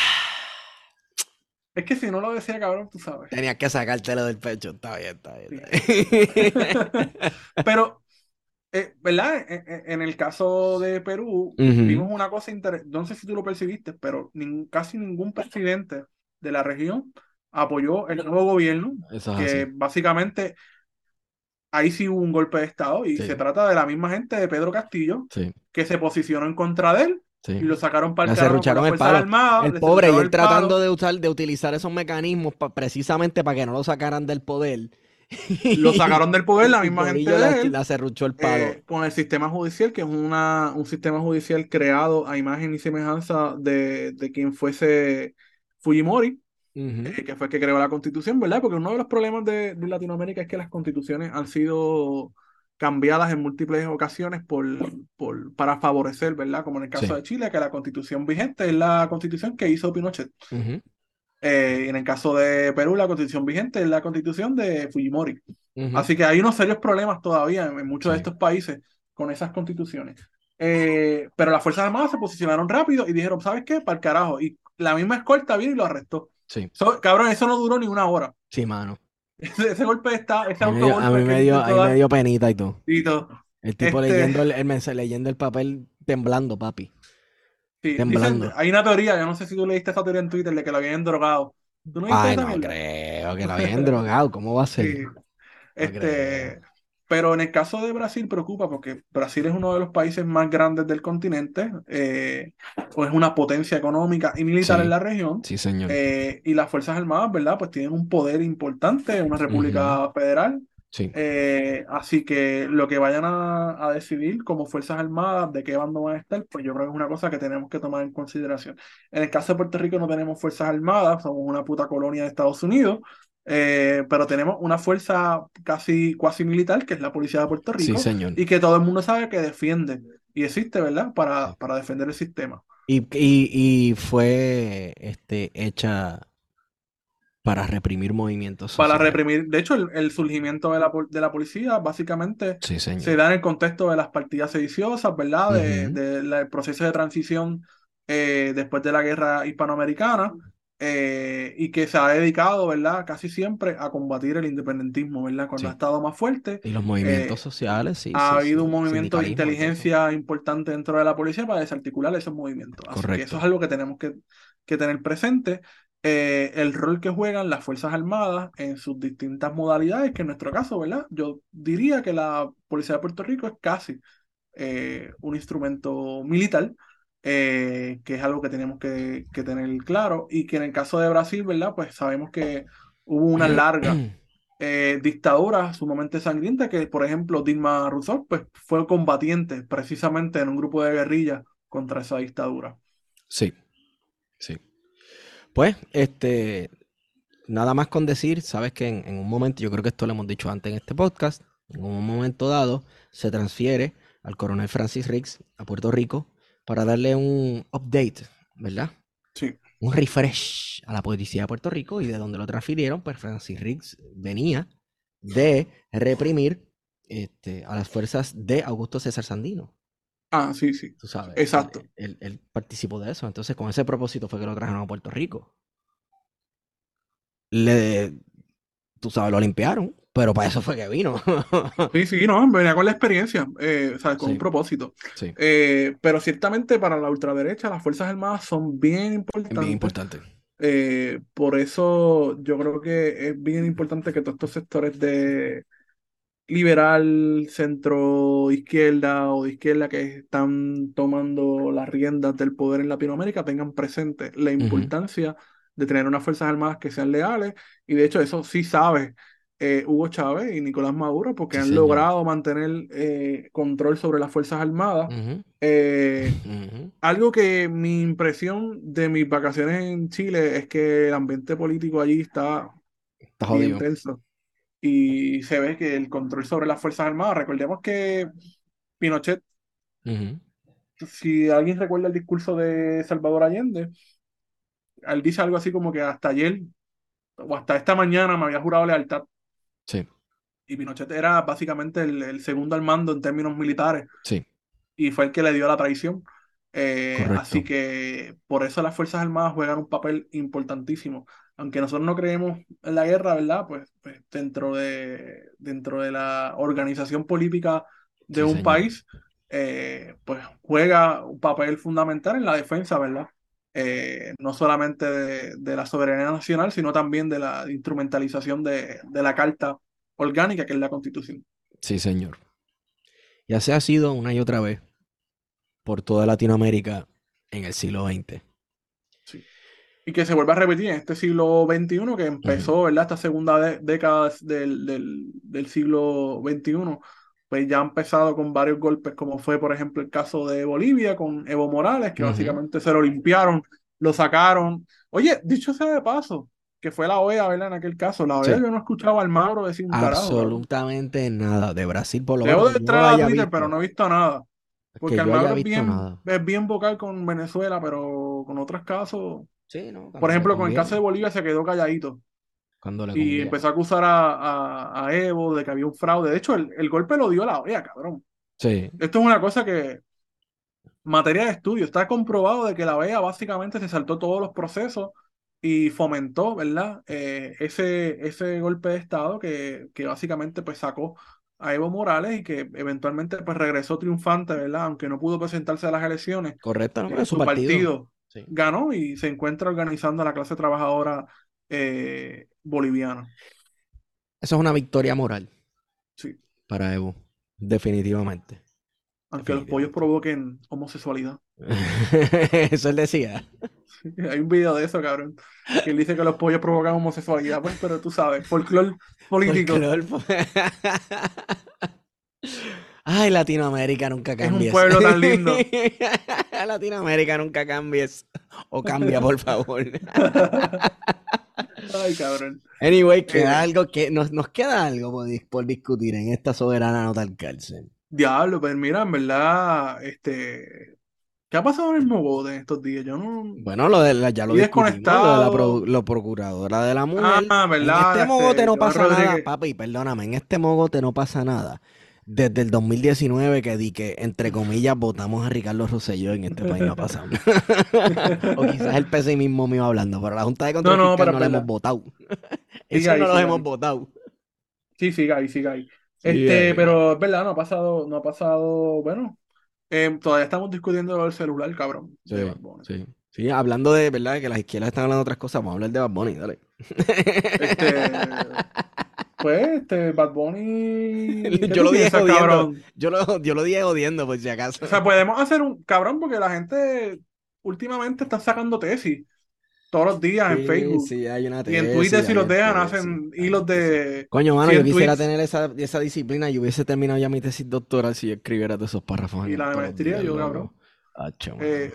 Es que si no lo decía, cabrón, tú sabes. Tenías que sacártelo del pecho. Está bien, está bien. está bien. (laughs) (laughs) Pero, eh, ¿verdad? En, en- en el caso de Perú, vimos una cosa interesante. No sé si tú lo percibiste, pero casi ningún presidente de la región apoyó el nuevo gobierno es que así. básicamente ahí sí hubo un golpe de Estado y Sí. se trata de la misma gente de Pedro Castillo Sí, que se posicionó en contra de él sí. y lo sacaron para el las el palo. Armadas, El pobre, y él palo. tratando de usar, de utilizar esos mecanismos pa- precisamente para que no lo sacaran del poder. (laughs) Lo sacaron del poder la (laughs) misma gente de él le serruchó el palo. eh, con el sistema judicial, que es una, un sistema judicial creado a imagen y semejanza de, de quien fuese Fujimori, eh, que fue el que creó la constitución, ¿verdad? Porque uno de los problemas de, de Latinoamérica es que las constituciones han sido cambiadas en múltiples ocasiones por, por, para favorecer, ¿verdad? Como en el caso Sí. de Chile, que la constitución vigente es la constitución que hizo Pinochet. Ujú. Eh, y en el caso de Perú, la constitución vigente es la constitución de Fujimori. Ujú. Así que hay unos serios problemas todavía en, en muchos de Sí. estos países con esas constituciones. Eh, pero las Fuerzas Armadas se posicionaron rápido y dijeron, ¿sabes qué? Para el carajo. Y la misma escolta vino y lo arrestó. Sí, So- cabrón, eso no duró ni una hora. sí, mano. Ese, (laughs) ese golpe está, ese A mí, me dio- a mí me dio, a mí me dio penita y todo. y todo. El tipo Este- leyendo el, el mensaje, leyendo el papel temblando, papi. Sí, Temblando. dicen- hay una teoría, yo no sé si tú leíste esa teoría en Twitter de que lo habían drogado. ¿Tú no Ay, no creo que lo habían drogado. ¿Cómo va a ser? Sí. No Este, creo. Pero en el caso de Brasil preocupa porque Brasil es uno de los países más grandes del continente, eh, o es una potencia económica y militar Sí. en la región, Sí, señor. eh, y las Fuerzas Armadas, ¿verdad? Pues tienen un poder importante, una república federal, Sí. eh, así que lo que vayan a, a decidir como Fuerzas Armadas, de qué bando van a estar, pues yo creo que es una cosa que tenemos que tomar en consideración. En el caso de Puerto Rico no tenemos Fuerzas Armadas, somos una puta colonia de Estados Unidos, eh, pero tenemos una fuerza casi cuasi militar, que es la Policía de Puerto Sí, Rico, señor. y que todo el mundo sabe que defiende, y existe, ¿verdad? Para, para defender el sistema. Y, y, y fue este, hecha para reprimir movimientos Para reprimir, de hecho, el, el surgimiento de la, de la policía básicamente Sí, se da en el contexto de las partidas sediciosas, ¿verdad? De- Ujú. de la- del proceso de transición eh, después de la guerra hispanoamericana, eh, y que se ha dedicado, ¿verdad? Casi siempre a combatir el independentismo, ¿verdad? Cuando Sí. ha estado más fuerte. Y los movimientos Eh, sociales, sí, ha sí, habido sí. un movimiento de inteligencia importante dentro de la policía para desarticular esos movimientos. Así que eso Correcto. es algo que tenemos que, que tener presente. Eh, el rol que juegan las Fuerzas Armadas en sus distintas modalidades, que en nuestro caso, ¿verdad? Yo diría que la Policía de Puerto Rico es casi eh, un instrumento militar, eh, que es algo que tenemos que, que tener claro, y que en el caso de Brasil, ¿verdad? Pues sabemos que hubo una larga (clears throat) eh, dictadura sumamente sangrienta que, por ejemplo, Dilma Rousseff pues, fue combatiente precisamente en un grupo de guerrilla contra esa dictadura. Sí, sí. Pues, este, nada más con decir, sabes que en, en un momento, yo creo que esto lo hemos dicho antes en este podcast, en un momento dado se transfiere al coronel Francis Riggs a Puerto Rico para darle un update, ¿verdad? Sí, Un refresh a la policía de Puerto Rico y de donde lo transfirieron, pues Francis Riggs venía de reprimir este, a las fuerzas de Augusto César Sandino. ah, sí, sí, Tú sabes. Exacto. Él, él- él participó de eso. Entonces, con ese propósito fue que lo trajeron a Puerto Rico. Le, tú sabes, lo limpiaron, pero para eso fue que vino. (laughs) sí, sí, no, venía con la experiencia, eh, sea, con Sí. un propósito. Sí, Eh, pero ciertamente para la ultraderecha las Fuerzas Armadas son bien es importantes. bien importante. Eh, por eso yo creo que es bien importante que todos estos sectores de liberal, centro izquierda o de izquierda que están tomando las riendas del poder en Latinoamérica tengan presente la importancia de tener unas fuerzas armadas que sean leales y de hecho eso sí sabe eh, Hugo Chávez y Nicolás Maduro porque Sí, han señor. logrado mantener eh, control sobre las fuerzas armadas. Eh, (laughs) algo que mi impresión de mis vacaciones en Chile es que el ambiente político allí está Está bien tenso. Y se ve que el control sobre las Fuerzas Armadas, recordemos que Pinochet, si alguien recuerda el discurso de Salvador Allende, él dice algo así como que hasta ayer o hasta esta mañana me había jurado lealtad. Sí, Y Pinochet era básicamente el, el segundo al mando en términos militares sí, y fue el que le dio la traición. Eh, así que por eso las Fuerzas Armadas juegan un papel importantísimo. Aunque nosotros no creemos en la guerra, ¿verdad? Pues, pues dentro de, dentro de la organización política de Sí, un señor. país, eh, pues juega un papel fundamental en la defensa, ¿verdad? Eh, no solamente de, de la soberanía nacional, sino también de la instrumentalización de, de la Carta Orgánica, que es la Constitución. sí, señor. Y así ha sido una y otra vez por toda Latinoamérica en el siglo XX. y que se vuelve a repetir en este siglo XXI, que empezó, ¿verdad? Esta segunda de- década del, del, del siglo XXI, pues ya ha empezado con varios golpes, como fue, por ejemplo, el caso de Bolivia con Evo Morales, que básicamente se lo limpiaron, lo sacaron. Oye, dicho sea de paso, que fue la OEA, ¿verdad? En aquel caso, la OEA Sí. yo no escuchaba al Mauro decir un carajo. Absolutamente nada. De Brasil, por lo Debo menos, de que entrar yo a Twitter, visto. pero no he visto nada. que Porque Almagro es bien, nada. es bien vocal con Venezuela, pero con otros casos. Sí, no, Por ejemplo, con el caso de Bolivia se quedó calladito. Cuando Y empezó a acusar a, a- a Evo de que había un fraude. De hecho, el, el golpe lo dio la OEA, cabrón. Sí, Esto es una cosa que, materia de estudio, está comprobado de que la OEA básicamente se saltó todos los procesos y fomentó, ¿verdad? Eh, ese, ese golpe de Estado que, que básicamente pues sacó a Evo Morales y que eventualmente pues regresó triunfante, ¿verdad? Aunque no pudo presentarse a las elecciones, correcto, no, eh, su su partido. partido Sí. ganó y se encuentra organizando a la clase trabajadora eh, boliviana. Eso es una victoria moral Sí. para Evo, definitivamente. Aunque los pollos provoquen homosexualidad. (laughs) Eso él decía. Hay un video de eso, cabrón. Que él dice que los pollos provocan homosexualidad, pues, pero tú sabes, folclore (laughs) político. Folclor, po- Ay, Latinoamérica nunca un cambies. pueblo tan (laughs) lindo. Latinoamérica nunca cambies. O cambia, por favor. (laughs) Ay, cabrón. Anyway, queda Eh. algo que nos, nos queda algo por, dis- por discutir en esta soberana nota al cárcel. Diablo, pues mira, en verdad, este. ¿Qué ha pasado en el Mogote en estos días? Yo no. Bueno, lo de la, ya lo discutimos, lo de la desconectado. pro- lo procuradora de la mujer. Ah, En ¿verdad? este Este, mogote no Joan pasa nada, papi, perdóname, en este mogote no pasa nada. Desde el 2019 que di que, entre comillas, votamos a Ricardo Rosselló en este país no ha pasado. (laughs) o quizás el pesimismo mío hablando, pero la Junta de Control No, no, Fiscal no la hemos votado. Sigue Eso ahí, no los sigue hemos ahí. votado. Sí, siga ahí, siga ahí. Sí, Este, pero es verdad, no ha pasado, no ha pasado, bueno, eh, todavía estamos discutiendo el celular, cabrón. Sí. Sí, hablando de, ¿verdad? Que las izquierdas están hablando de otras cosas, vamos a hablar de Bad Bunny, dale. Este, (laughs) pues, este, Bad Bunny. ¿qué (laughs) Yo lo dije cabrón? Yo lo, yo lo dije jodiendo, por si acaso. O sea, podemos hacer un cabrón porque la gente últimamente están sacando tesis todos los días en Facebook. sí, hay una Y en tesis, Twitter, si los dejan, tesis, hacen hilos tesis. de. Coño, mano, yo 100 quisiera tweets. tener esa, esa disciplina. Yo hubiese terminado ya mi tesis doctoral si yo escribiera todos esos párrafos. Y la de maestría, yo, cabrón. Mano. Eh,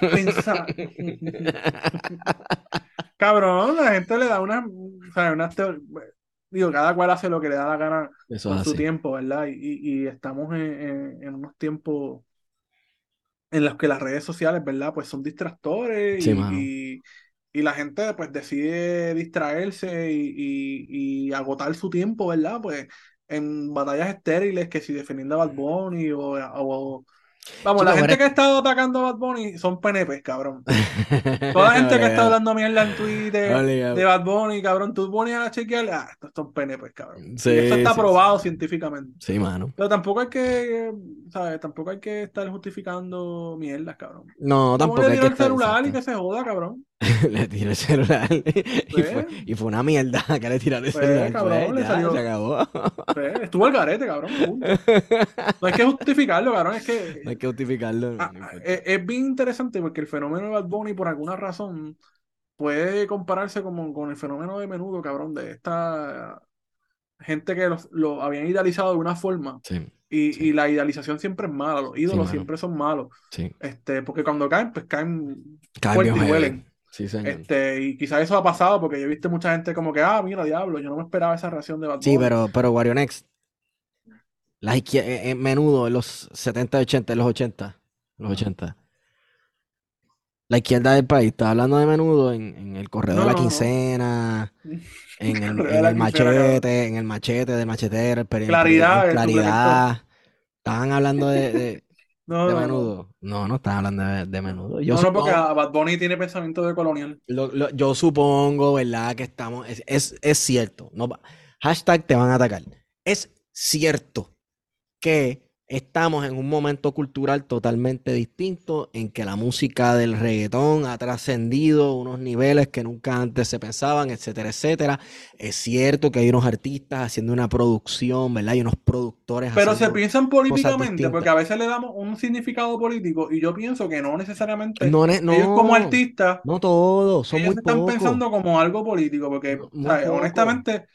pensa- (laughs) Cabrón, la gente le da una, o sea, unas teo- digo, cada cual hace lo que le da la gana Eso con su tiempo, ¿verdad? Y, estamos en, en- en unos tiempos en los que las redes sociales, ¿verdad? Pues son distractores Sí, y, mano. y- y la gente pues decide distraerse y, agotar su tiempo, ¿verdad? Pues en batallas estériles, que si defendiendo a Bad Bunny o, o- Vamos, Chico, la gente que ha estado atacando a Bad Bunny son PNPs, cabrón. (laughs) Toda la gente que está hablando mierda en Twitter de Bad Bunny, cabrón, tú ponías a chequear, ah, estos son PNPs, cabrón. Sí, eso está sí, probado sí. científicamente. Sí, mano. Pero tampoco hay que, ¿sabes? Tampoco hay que estar justificando mierdas, cabrón. No, tampoco hay que el celular y que se joda, cabrón. (laughs) Le tiró el celular y Pues, fue, y fue una mierda (laughs) que le tiraron el Pues, celular. cabrón, Pues, le ya, salió- se acabó. pues, estuvo el garete, cabrón. punto. (laughs) No hay que justificarlo, cabrón. Es que No hay que justificarlo. Ah, importa. es, es bien interesante porque el fenómeno de Bad Bunny, por alguna razón, puede compararse como con el fenómeno de menudo, cabrón, de esta gente que los- lo habían idealizado de una forma. Sí, Y, Sí. y la idealización siempre es mala, los ídolos siempre son malos. sí. Este, porque cuando caen, pues caen Cambio fuerte y heavy. Sí, señor. Este, y quizás eso ha pasado porque yo he visto mucha gente como que, ah, mira, diablo, yo no me esperaba esa reacción de Bad Sí, pero, pero Wario Next, las izquier- eh, eh, menudo en los 70, 80, en los 80, en los Ajá. 80. La izquierda del país, está hablando de menudo en, en el corredor No, de la no. quincena, (laughs) en el, en la machete, en el machete de machetero, el Claridad, el claridad. Estaban hablando de, de, No, de menudo. No, no estaban hablando de, de menudo. Yo No, no, porque supongo- a Bad Bunny tiene pensamiento de colonial. Lo- lo- yo supongo, ¿verdad? Que estamos. Es, es, es cierto. No, hashtag te van a atacar. Es cierto que estamos en un momento cultural totalmente distinto en que la música del reggaetón ha trascendido unos niveles que nunca antes se pensaban, etcétera, etcétera. Es cierto que hay unos artistas haciendo una producción, ¿verdad? Hay unos productores Pero se piensan políticamente, porque a veces le damos un significado político y yo pienso que no necesariamente No, ne- ellos como no, artistas, no todos, son ellos muy están pocos. pensando como algo político, porque, No, honestamente,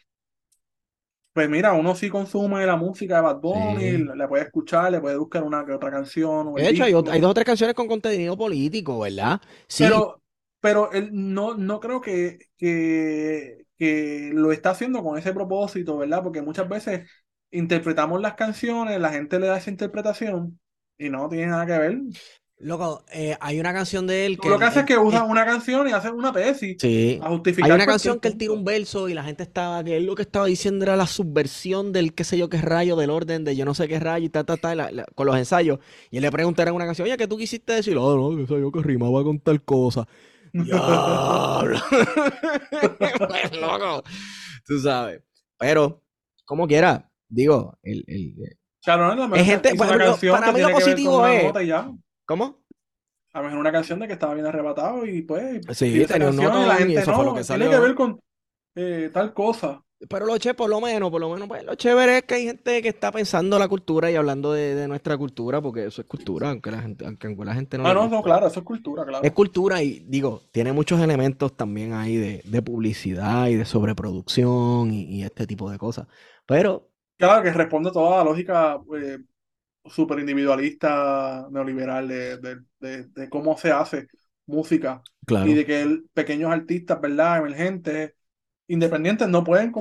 pues mira, uno sí consume la música de Bad Bunny, Sí. le puede escuchar, le puede buscar una que otra canción De hecho, hay, dos o tres canciones con contenido político, ¿verdad? Sí, pero, pero él no, no creo que, que, que lo está haciendo con ese propósito, ¿verdad? Porque muchas veces interpretamos las canciones, la gente le da esa interpretación y no tiene nada que ver. Loco, eh, hay una canción de él que lo que haces es que él- una canción y haces una tesis sí, a justificar hay una canción que él tira un verso y la gente estaba, que él lo que estaba diciendo era la subversión del qué sé yo qué rayo, del orden de yo no sé qué rayo y ta, ta, ta, la- la- con los ensayos. Y él le preguntaron en una canción, oye, ¿qué tú quisiste decir? Oh, no, que soy yo que rimaba con tal cosa. (laughs) Diablo. Pues, (laughs) loco. Tú sabes. Pero, como quiera, digo, el, el- Claro, ¿no? A lo Es gente- canción para mí lo positivo es-. ¿Cómo? A lo mejor una canción de que estaba bien arrebatado y pues Sí, tenía un canción y la notón y gente eso fue lo no, que tiene salió. que ver con eh, tal cosa. Pero lo che, por lo menos, por lo menos, pues lo chévere es que hay gente que está pensando la cultura y hablando de, de nuestra cultura, porque eso es cultura, aunque la gente, aunque la gente no Ah, no, no, claro, eso es cultura, claro. Es cultura y digo, tiene muchos elementos también ahí de, de publicidad y de sobreproducción y, y este tipo de cosas. Pero, Claro que responde a toda la lógica eh, súper individualista, neoliberal de, de, de, de cómo se hace música claro, y de que el- pequeños artistas, ¿verdad? Emergentes, independientes, no pueden,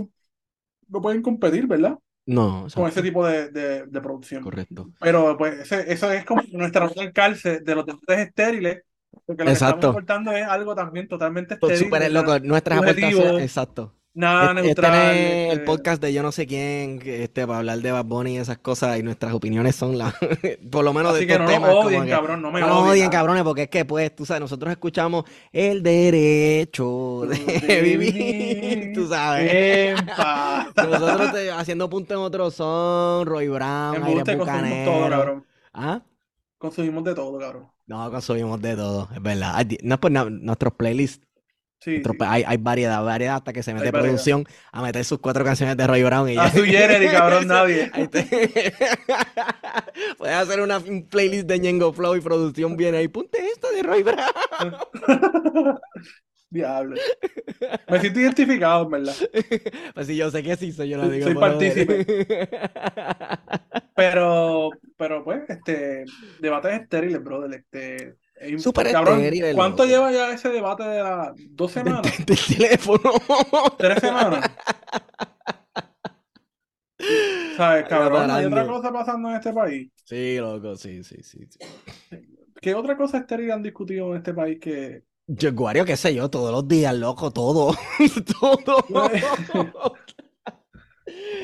no pueden competir, ¿verdad? no, Con ese tipo de, de, producción. correcto. Pero pues ese- eso es como nuestra nota al cárcel de los deportes estériles, porque lo que Exacto. estamos aportando es algo también totalmente estéril, ¿verdad? loco, nuestras aportaciones, exacto. Nada Este, este no neutral. es el este, podcast de yo no sé quién, este, para hablar de Bad Bunny y esas cosas, y nuestras opiniones son las, (laughs) por lo menos de Así que estos no temas, como odien, que, cabrón, no me no odien. ah. cabrones, porque es que, pues, tú sabes, nosotros escuchamos el derecho de (laughs) (laughs) De vivir, tú sabes. Nosotros te- haciendo punto en otro son, Roy Brown, Aire consumimos todo, Bucanero. cabrón. ¿Ah? Consumimos de todo, cabrón. No, consumimos de todo, es verdad. No es por nada, nuestros playlists, Sí, hay, hay variedad, variedad hasta que se mete Hay variedad. producción a meter sus cuatro canciones de Roy Brown y ya. A su Jenny, (laughs) cabrón, nadie. Te- (laughs) Puedes hacer una, un playlist de Ñengo Flow y producción viene ahí. Ponte esta de Roy Brown. (laughs) Diablo. Me siento identificado, en verdad. Pues sí, yo sé que sí, soy yo lo digo. soy partícipe. Pero, pero pues, este, debates estériles, brother. Este, Súper cabrón, estériles, ¿cuánto loco. lleva ya ese debate de las dos semanas? Del teléfono. ¿Tres semanas? ¿Sabes, cabrón? ¿Hay otra cosa pasando en este país? Sí, loco, sí, sí, sí. sí. ¿Qué otra cosa estéril han discutido en este país que... Yo, Guario, qué sé yo, todos los días, loco, todo. (laughs) todo.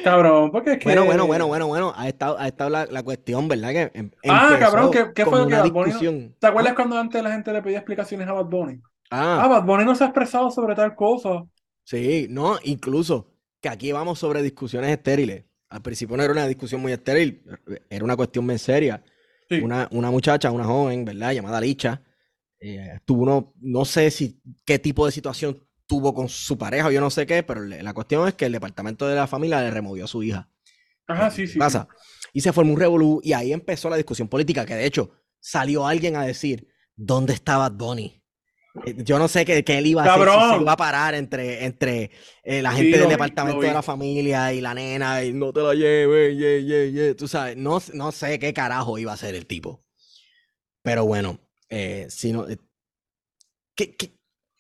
Cabrón, porque es que... Bueno, bueno, bueno, bueno, bueno. Ha estado, ha estado la, la cuestión, ¿verdad? Que em- Ah, cabrón, ¿qué- qué fue lo que Bad Bunny. ¿Te acuerdas cuando antes la gente le pedía explicaciones a Bad Bunny? Ah. Ah, Bad Bunny no se ha expresado sobre tal cosa. Sí, no, incluso que aquí vamos sobre discusiones estériles. Al principio no era una discusión muy estéril, era una cuestión bien seria. Sí. Una, una muchacha, una joven, ¿verdad? Llamada Licha, eh, tuvo uno, no sé si qué tipo de situación tuvo con su pareja o yo no sé qué, pero le- la cuestión es que el departamento de la familia le removió a su hija. Ajá, sí, sí. pasa? Y se formó un revolú y ahí empezó la discusión política, que de hecho salió alguien a decir, ¿dónde está Bad Bunny? Eh, Yo no sé qué, qué él iba a hacer, si iba a parar entre, entre eh, la gente del vi, departamento de la familia y la nena, y no te la lleves, ye, ye, ye. Tú sabes, no, no sé qué carajo iba a hacer el tipo. Pero bueno, eh, si no, eh, ¿qué- qué-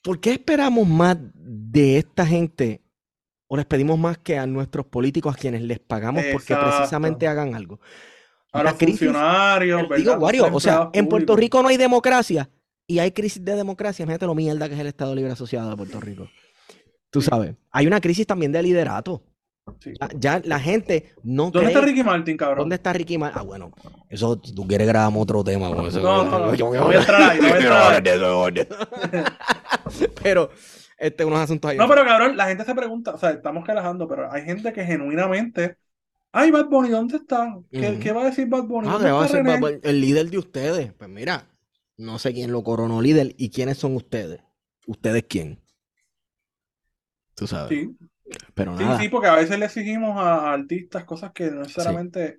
por qué esperamos más de esta gente o les pedimos más que a nuestros políticos a quienes les pagamos porque precisamente hagan algo? A La los crisis- funcionarios, Digo. Wario, o sea, en Puerto. Rico no hay democracia y hay crisis de democracia. Imagínate lo mierda que es el Estado Libre Asociado de Puerto Rico. Tú sabes, hay una crisis también de liderato. Sí. Ya, ya la gente no ¿Dónde cree. está Ricky Martin, cabrón? ¿Dónde está Ricky Martin? Ah, bueno, eso si tú quieres grabamos otro tema con eso. No, no, no, Yo- voy a entrar ahí, (laughs) no voy. (laughs) Pero, este, unos asuntos ahí. No, pero cabrón, la gente se pregunta, o sea, estamos relajando, pero hay gente que genuinamente. Ay, Bad Bunny, ¿dónde está? ¿Qué, qué va a decir Bad Bunny? Ah, ¿Dónde que va a René? Bad Bunny, el líder de ustedes. Pues mira, no sé quién lo coronó líder y quiénes son ustedes. ¿Ustedes quién? Tú sabes. Sí, Pero sí, nada. sí, porque a veces le exigimos a, a artistas cosas que no necesariamente.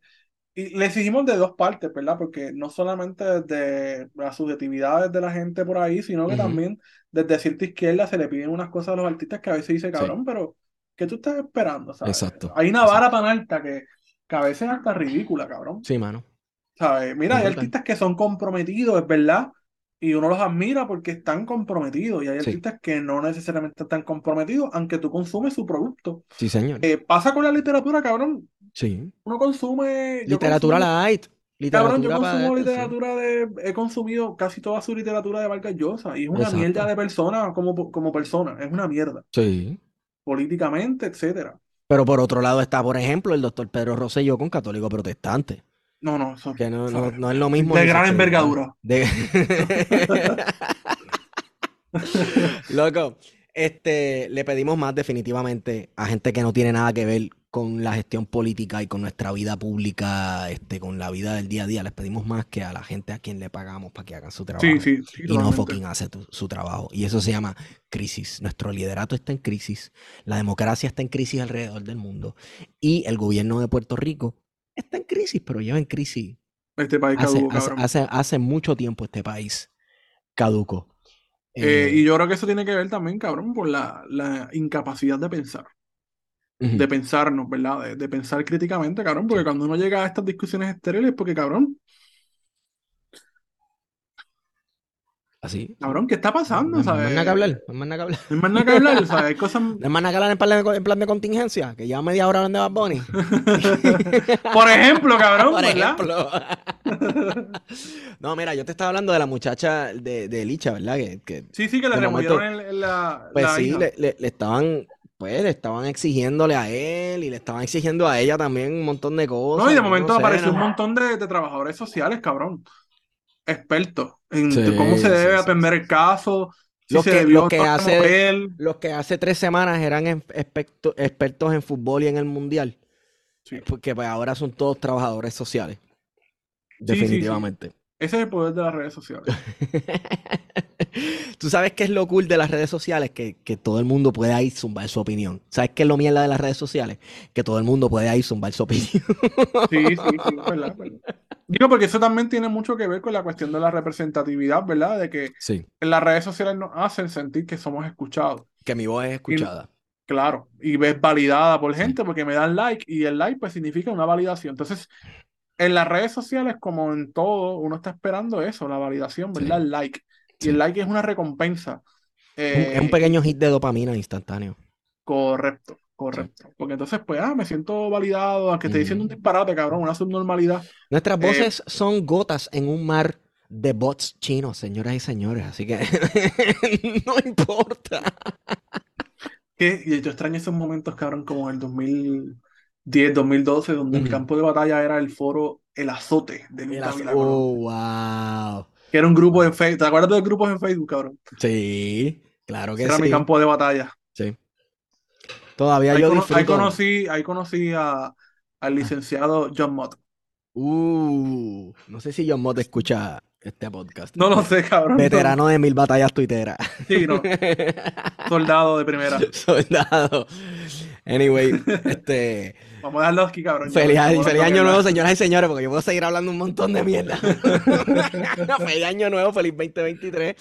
Y le exigimos de dos partes, ¿verdad? Porque no solamente desde las subjetividades de la gente por ahí, sino que también desde cierta izquierda se le piden unas cosas a los artistas que a veces dice, cabrón, pero ¿qué tú estás esperando? ¿sabes? Exacto, Hay una exacto. vara tan alta que, que a veces es hasta ridícula, cabrón. Sí, mano. ¿Sabes? Mira, hay artistas que son comprometidos, es verdad, y uno los admira porque están comprometidos, y hay Sí. artistas que no necesariamente están comprometidos, aunque tú consumes su producto. Sí, señor. Eh, pasa con la literatura, cabrón. Sí. Uno consume. Literatura consumo- light. Cabrón, yo para consumo literatura de. He consumido casi toda su literatura de Vargas Llosa, y es una Exacto. mierda de persona como, como persona, es una mierda, Sí. políticamente, etcétera. Pero por otro lado está, por ejemplo, el doctor Pedro Rosselló con católico protestante. No, no, eso. Que no, no, no es lo mismo. De gran envergadura. De- (laughs) Loco, este, le pedimos más definitivamente a gente que no tiene nada que ver con la gestión política y con nuestra vida pública, este, con la vida del día a día. Les pedimos más que a la gente a quien le pagamos para que hagan su trabajo. Sí, sí, sí, y no fucking hace tu- su trabajo. Y eso se llama crisis. Nuestro liderato está en crisis, la democracia está en crisis alrededor del mundo y el gobierno de Puerto Rico está en crisis, pero lleva en crisis Este país hace, caduco, hace, cabrón. hace- hace mucho tiempo este país caduco. Eh, Eh, y yo creo que eso tiene que ver también, cabrón, por la, la incapacidad de pensar, de pensarnos, ¿verdad? De, de pensar críticamente, cabrón, porque Sí. cuando uno llega a estas discusiones estériles, porque, cabrón, así. cabrón, ¿qué está No pasando? hay más nada que hablar, no hay más nada que hablar. No hay más nada que hablar, (laughs) ¿sabes? Hay cosas... No hay más nada que hablar en plan de, en plan de contingencia, que lleva media hora hablando de Bad Bunny. (laughs) Por ejemplo, cabrón, Por ¿verdad? ejemplo. (laughs) No, mira, yo te estaba hablando de la muchacha de, de Licha, ¿verdad? Que, que Sí, sí, que le momento- removieron el- la, Pues la sí, le, le- le estaban pues le estaban exigiéndole a él y le estaban exigiendo a ella también un montón de cosas. No, y de momento sé, apareció un ¿no? montón de, de trabajadores sociales, cabrón. Expertos en Sí, cómo se debe sí, atender el caso, si Lo se que- debió lo que hace-. Los que hace tres semanas eran experto- expertos en fútbol y en el mundial, Sí. porque pues ahora son todos trabajadores sociales. Definitivamente. Ese es el poder de las redes sociales. (laughs) Tú sabes qué es lo cool de las redes sociales, que, que todo el mundo puede ahí zumbar su opinión. ¿Sabes qué es lo mierda de las redes sociales? Que todo el mundo puede ahí zumbar su opinión. (laughs) Sí, sí, sí, verdad, verdad. Digo, porque eso también tiene mucho que ver con la cuestión de la representatividad, ¿verdad? De que Sí. en las redes sociales nos hacen sentir que somos escuchados. Que mi voz es escuchada. Claro, y ves validada por gente porque me dan like y el like pues significa una validación. Entonces, en las redes sociales, como en todo, uno está esperando eso, la validación, ¿verdad? Sí. El like. Y el like es una recompensa. Eh, es un pequeño hit de dopamina instantáneo. Correcto, correcto. Porque entonces, pues, ah, me siento validado, aunque esté diciendo un disparate, cabrón, una subnormalidad. Nuestras Eh, voces son gotas en un mar de bots chinos, señoras y señores. Así que (laughs) no importa. Que, y yo extraño esos momentos, cabrón, como el 2010, 2012, donde el Ujú. campo de batalla era el foro El Azote de El Dávila Colón, Oh, wow. que era un grupo en Facebook. ¿Te acuerdas de los grupos en Facebook, cabrón? Sí, claro que Ese era mi sí. campo de batalla. Sí. Todavía Ahí, yo cono- ahí conocí, ahí conocí a, al licenciado John Mott. Uh, no sé si John Mott escucha este podcast. No lo sé, cabrón. Veterano de mil batallas tuiteras. Sí, no. (laughs) Soldado de primera. Soldado. Anyway, (laughs) este. Vamos a darlo aquí, cabrón. Feliz, año nuevo, señoras y señores, porque yo puedo seguir hablando un montón de mierda. (laughs) feliz año nuevo, feliz 2023.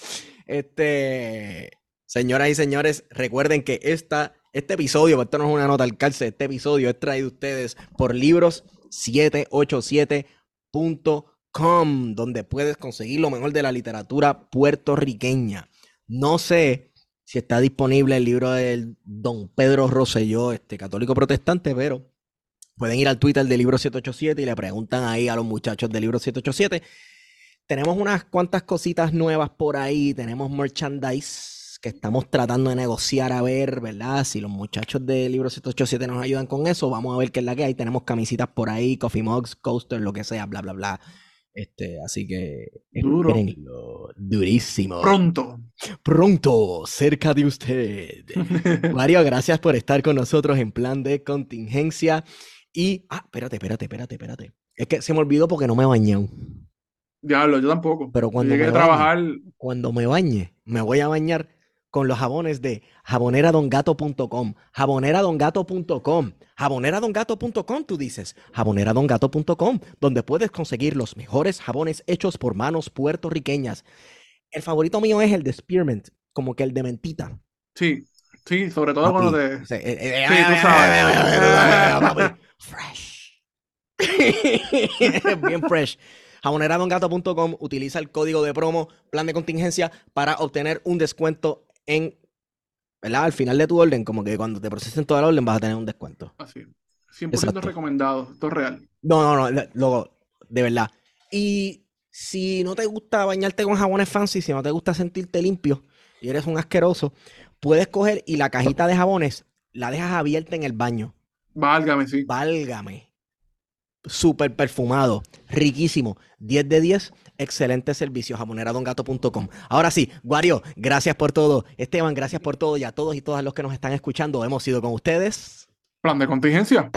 Este, señoras y señores, recuerden que esta, este episodio, esto no es una nota al calce, este episodio es traído a ustedes por libros787.com, donde puedes conseguir lo mejor de la literatura puertorriqueña. No sé si está disponible el libro del Don Pedro Rosselló, este católico protestante, pero pueden ir al Twitter de Libro 787 y le preguntan ahí a los muchachos de Libro 787. Tenemos unas cuantas cositas nuevas por ahí, tenemos merchandise que estamos tratando de negociar a ver, ¿verdad? Si los muchachos de Libro 787 nos ayudan con eso, vamos a ver qué es la que hay. Tenemos camisitas por ahí, coffee mugs, coasters, lo que sea, bla, bla, bla. Este, así que Duro. espérenlo, durísimo. Pronto. Pronto, cerca de usted. (laughs) Mario, gracias por estar con nosotros en plan de contingencia. Y, ah, espérate, espérate, espérate, espérate. Es que se me olvidó porque no me bañé aún. Diablo, yo tampoco. Pero cuando llegué me a trabajar. Cuando me bañe, me voy a bañar con los jabones de jaboneradongato.com. Jaboneradongato.com. Jaboneradongato.com, tú dices. Jaboneradongato.com, donde puedes conseguir los mejores jabones hechos por manos puertorriqueñas. El favorito mío es el de Spearmint, como que el de mentita. Sí, sí, sobre todo cuando Papi, te. o sea, eh, eh, Sí, tú sabes. papi, Fresh. (laughs) Bien fresh. Jaboneradongato.com utiliza el código de promo plan de contingencia para obtener un descuento en, ¿verdad? Al final de tu orden, como que cuando te procesen toda la orden vas a tener un descuento. Así. 100% Exacto. recomendado. Esto es real. No, no, no, luego, de verdad. Y si no te gusta bañarte con jabones fancy, si no te gusta sentirte limpio y eres un asqueroso, puedes coger y la cajita de jabones la dejas abierta en el baño. Válgame, sí. Válgame. Súper perfumado, riquísimo. 10 de 10, excelente servicio. Jaboneradongato.com. Ahora sí, Guario, gracias por todo. Esteban, gracias por todo. Y a todos y todas los que nos están escuchando, hemos sido con ustedes. Plan de contingencia.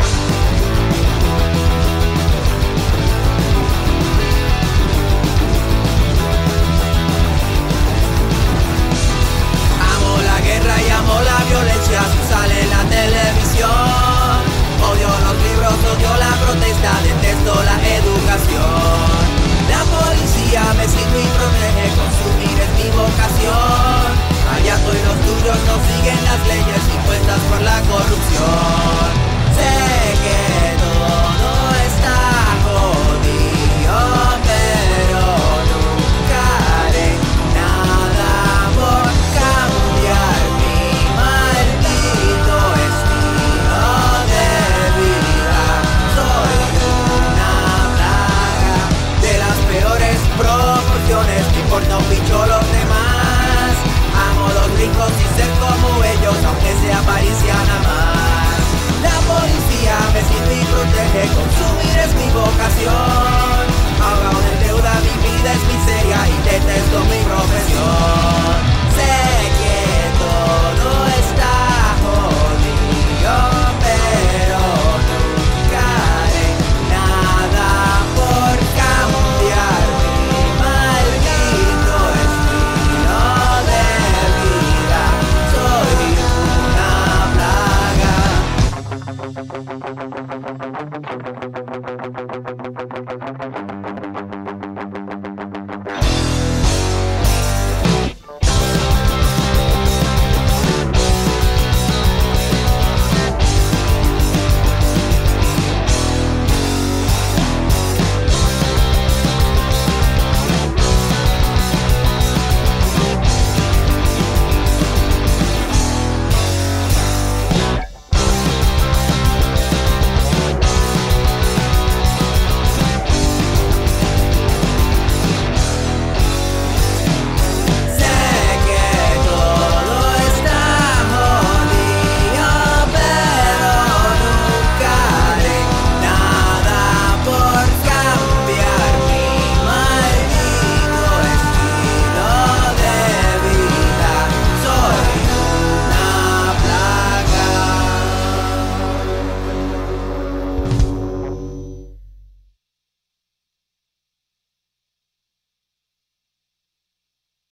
No siguen las leyes impuestas por la corrupción. Sé que todo está jodido, pero nunca haré nada por cambiar mi maldito estilo de vida. Soy una plaga de las peores proporciones, me importa un bicho y ser como ellos, aunque sea apariencia nada más. La policía me sirve y protege, consumir es mi vocación. Ahogado en deuda, mi vida es miseria y detesto mi profesión. Sé que todo está jodido,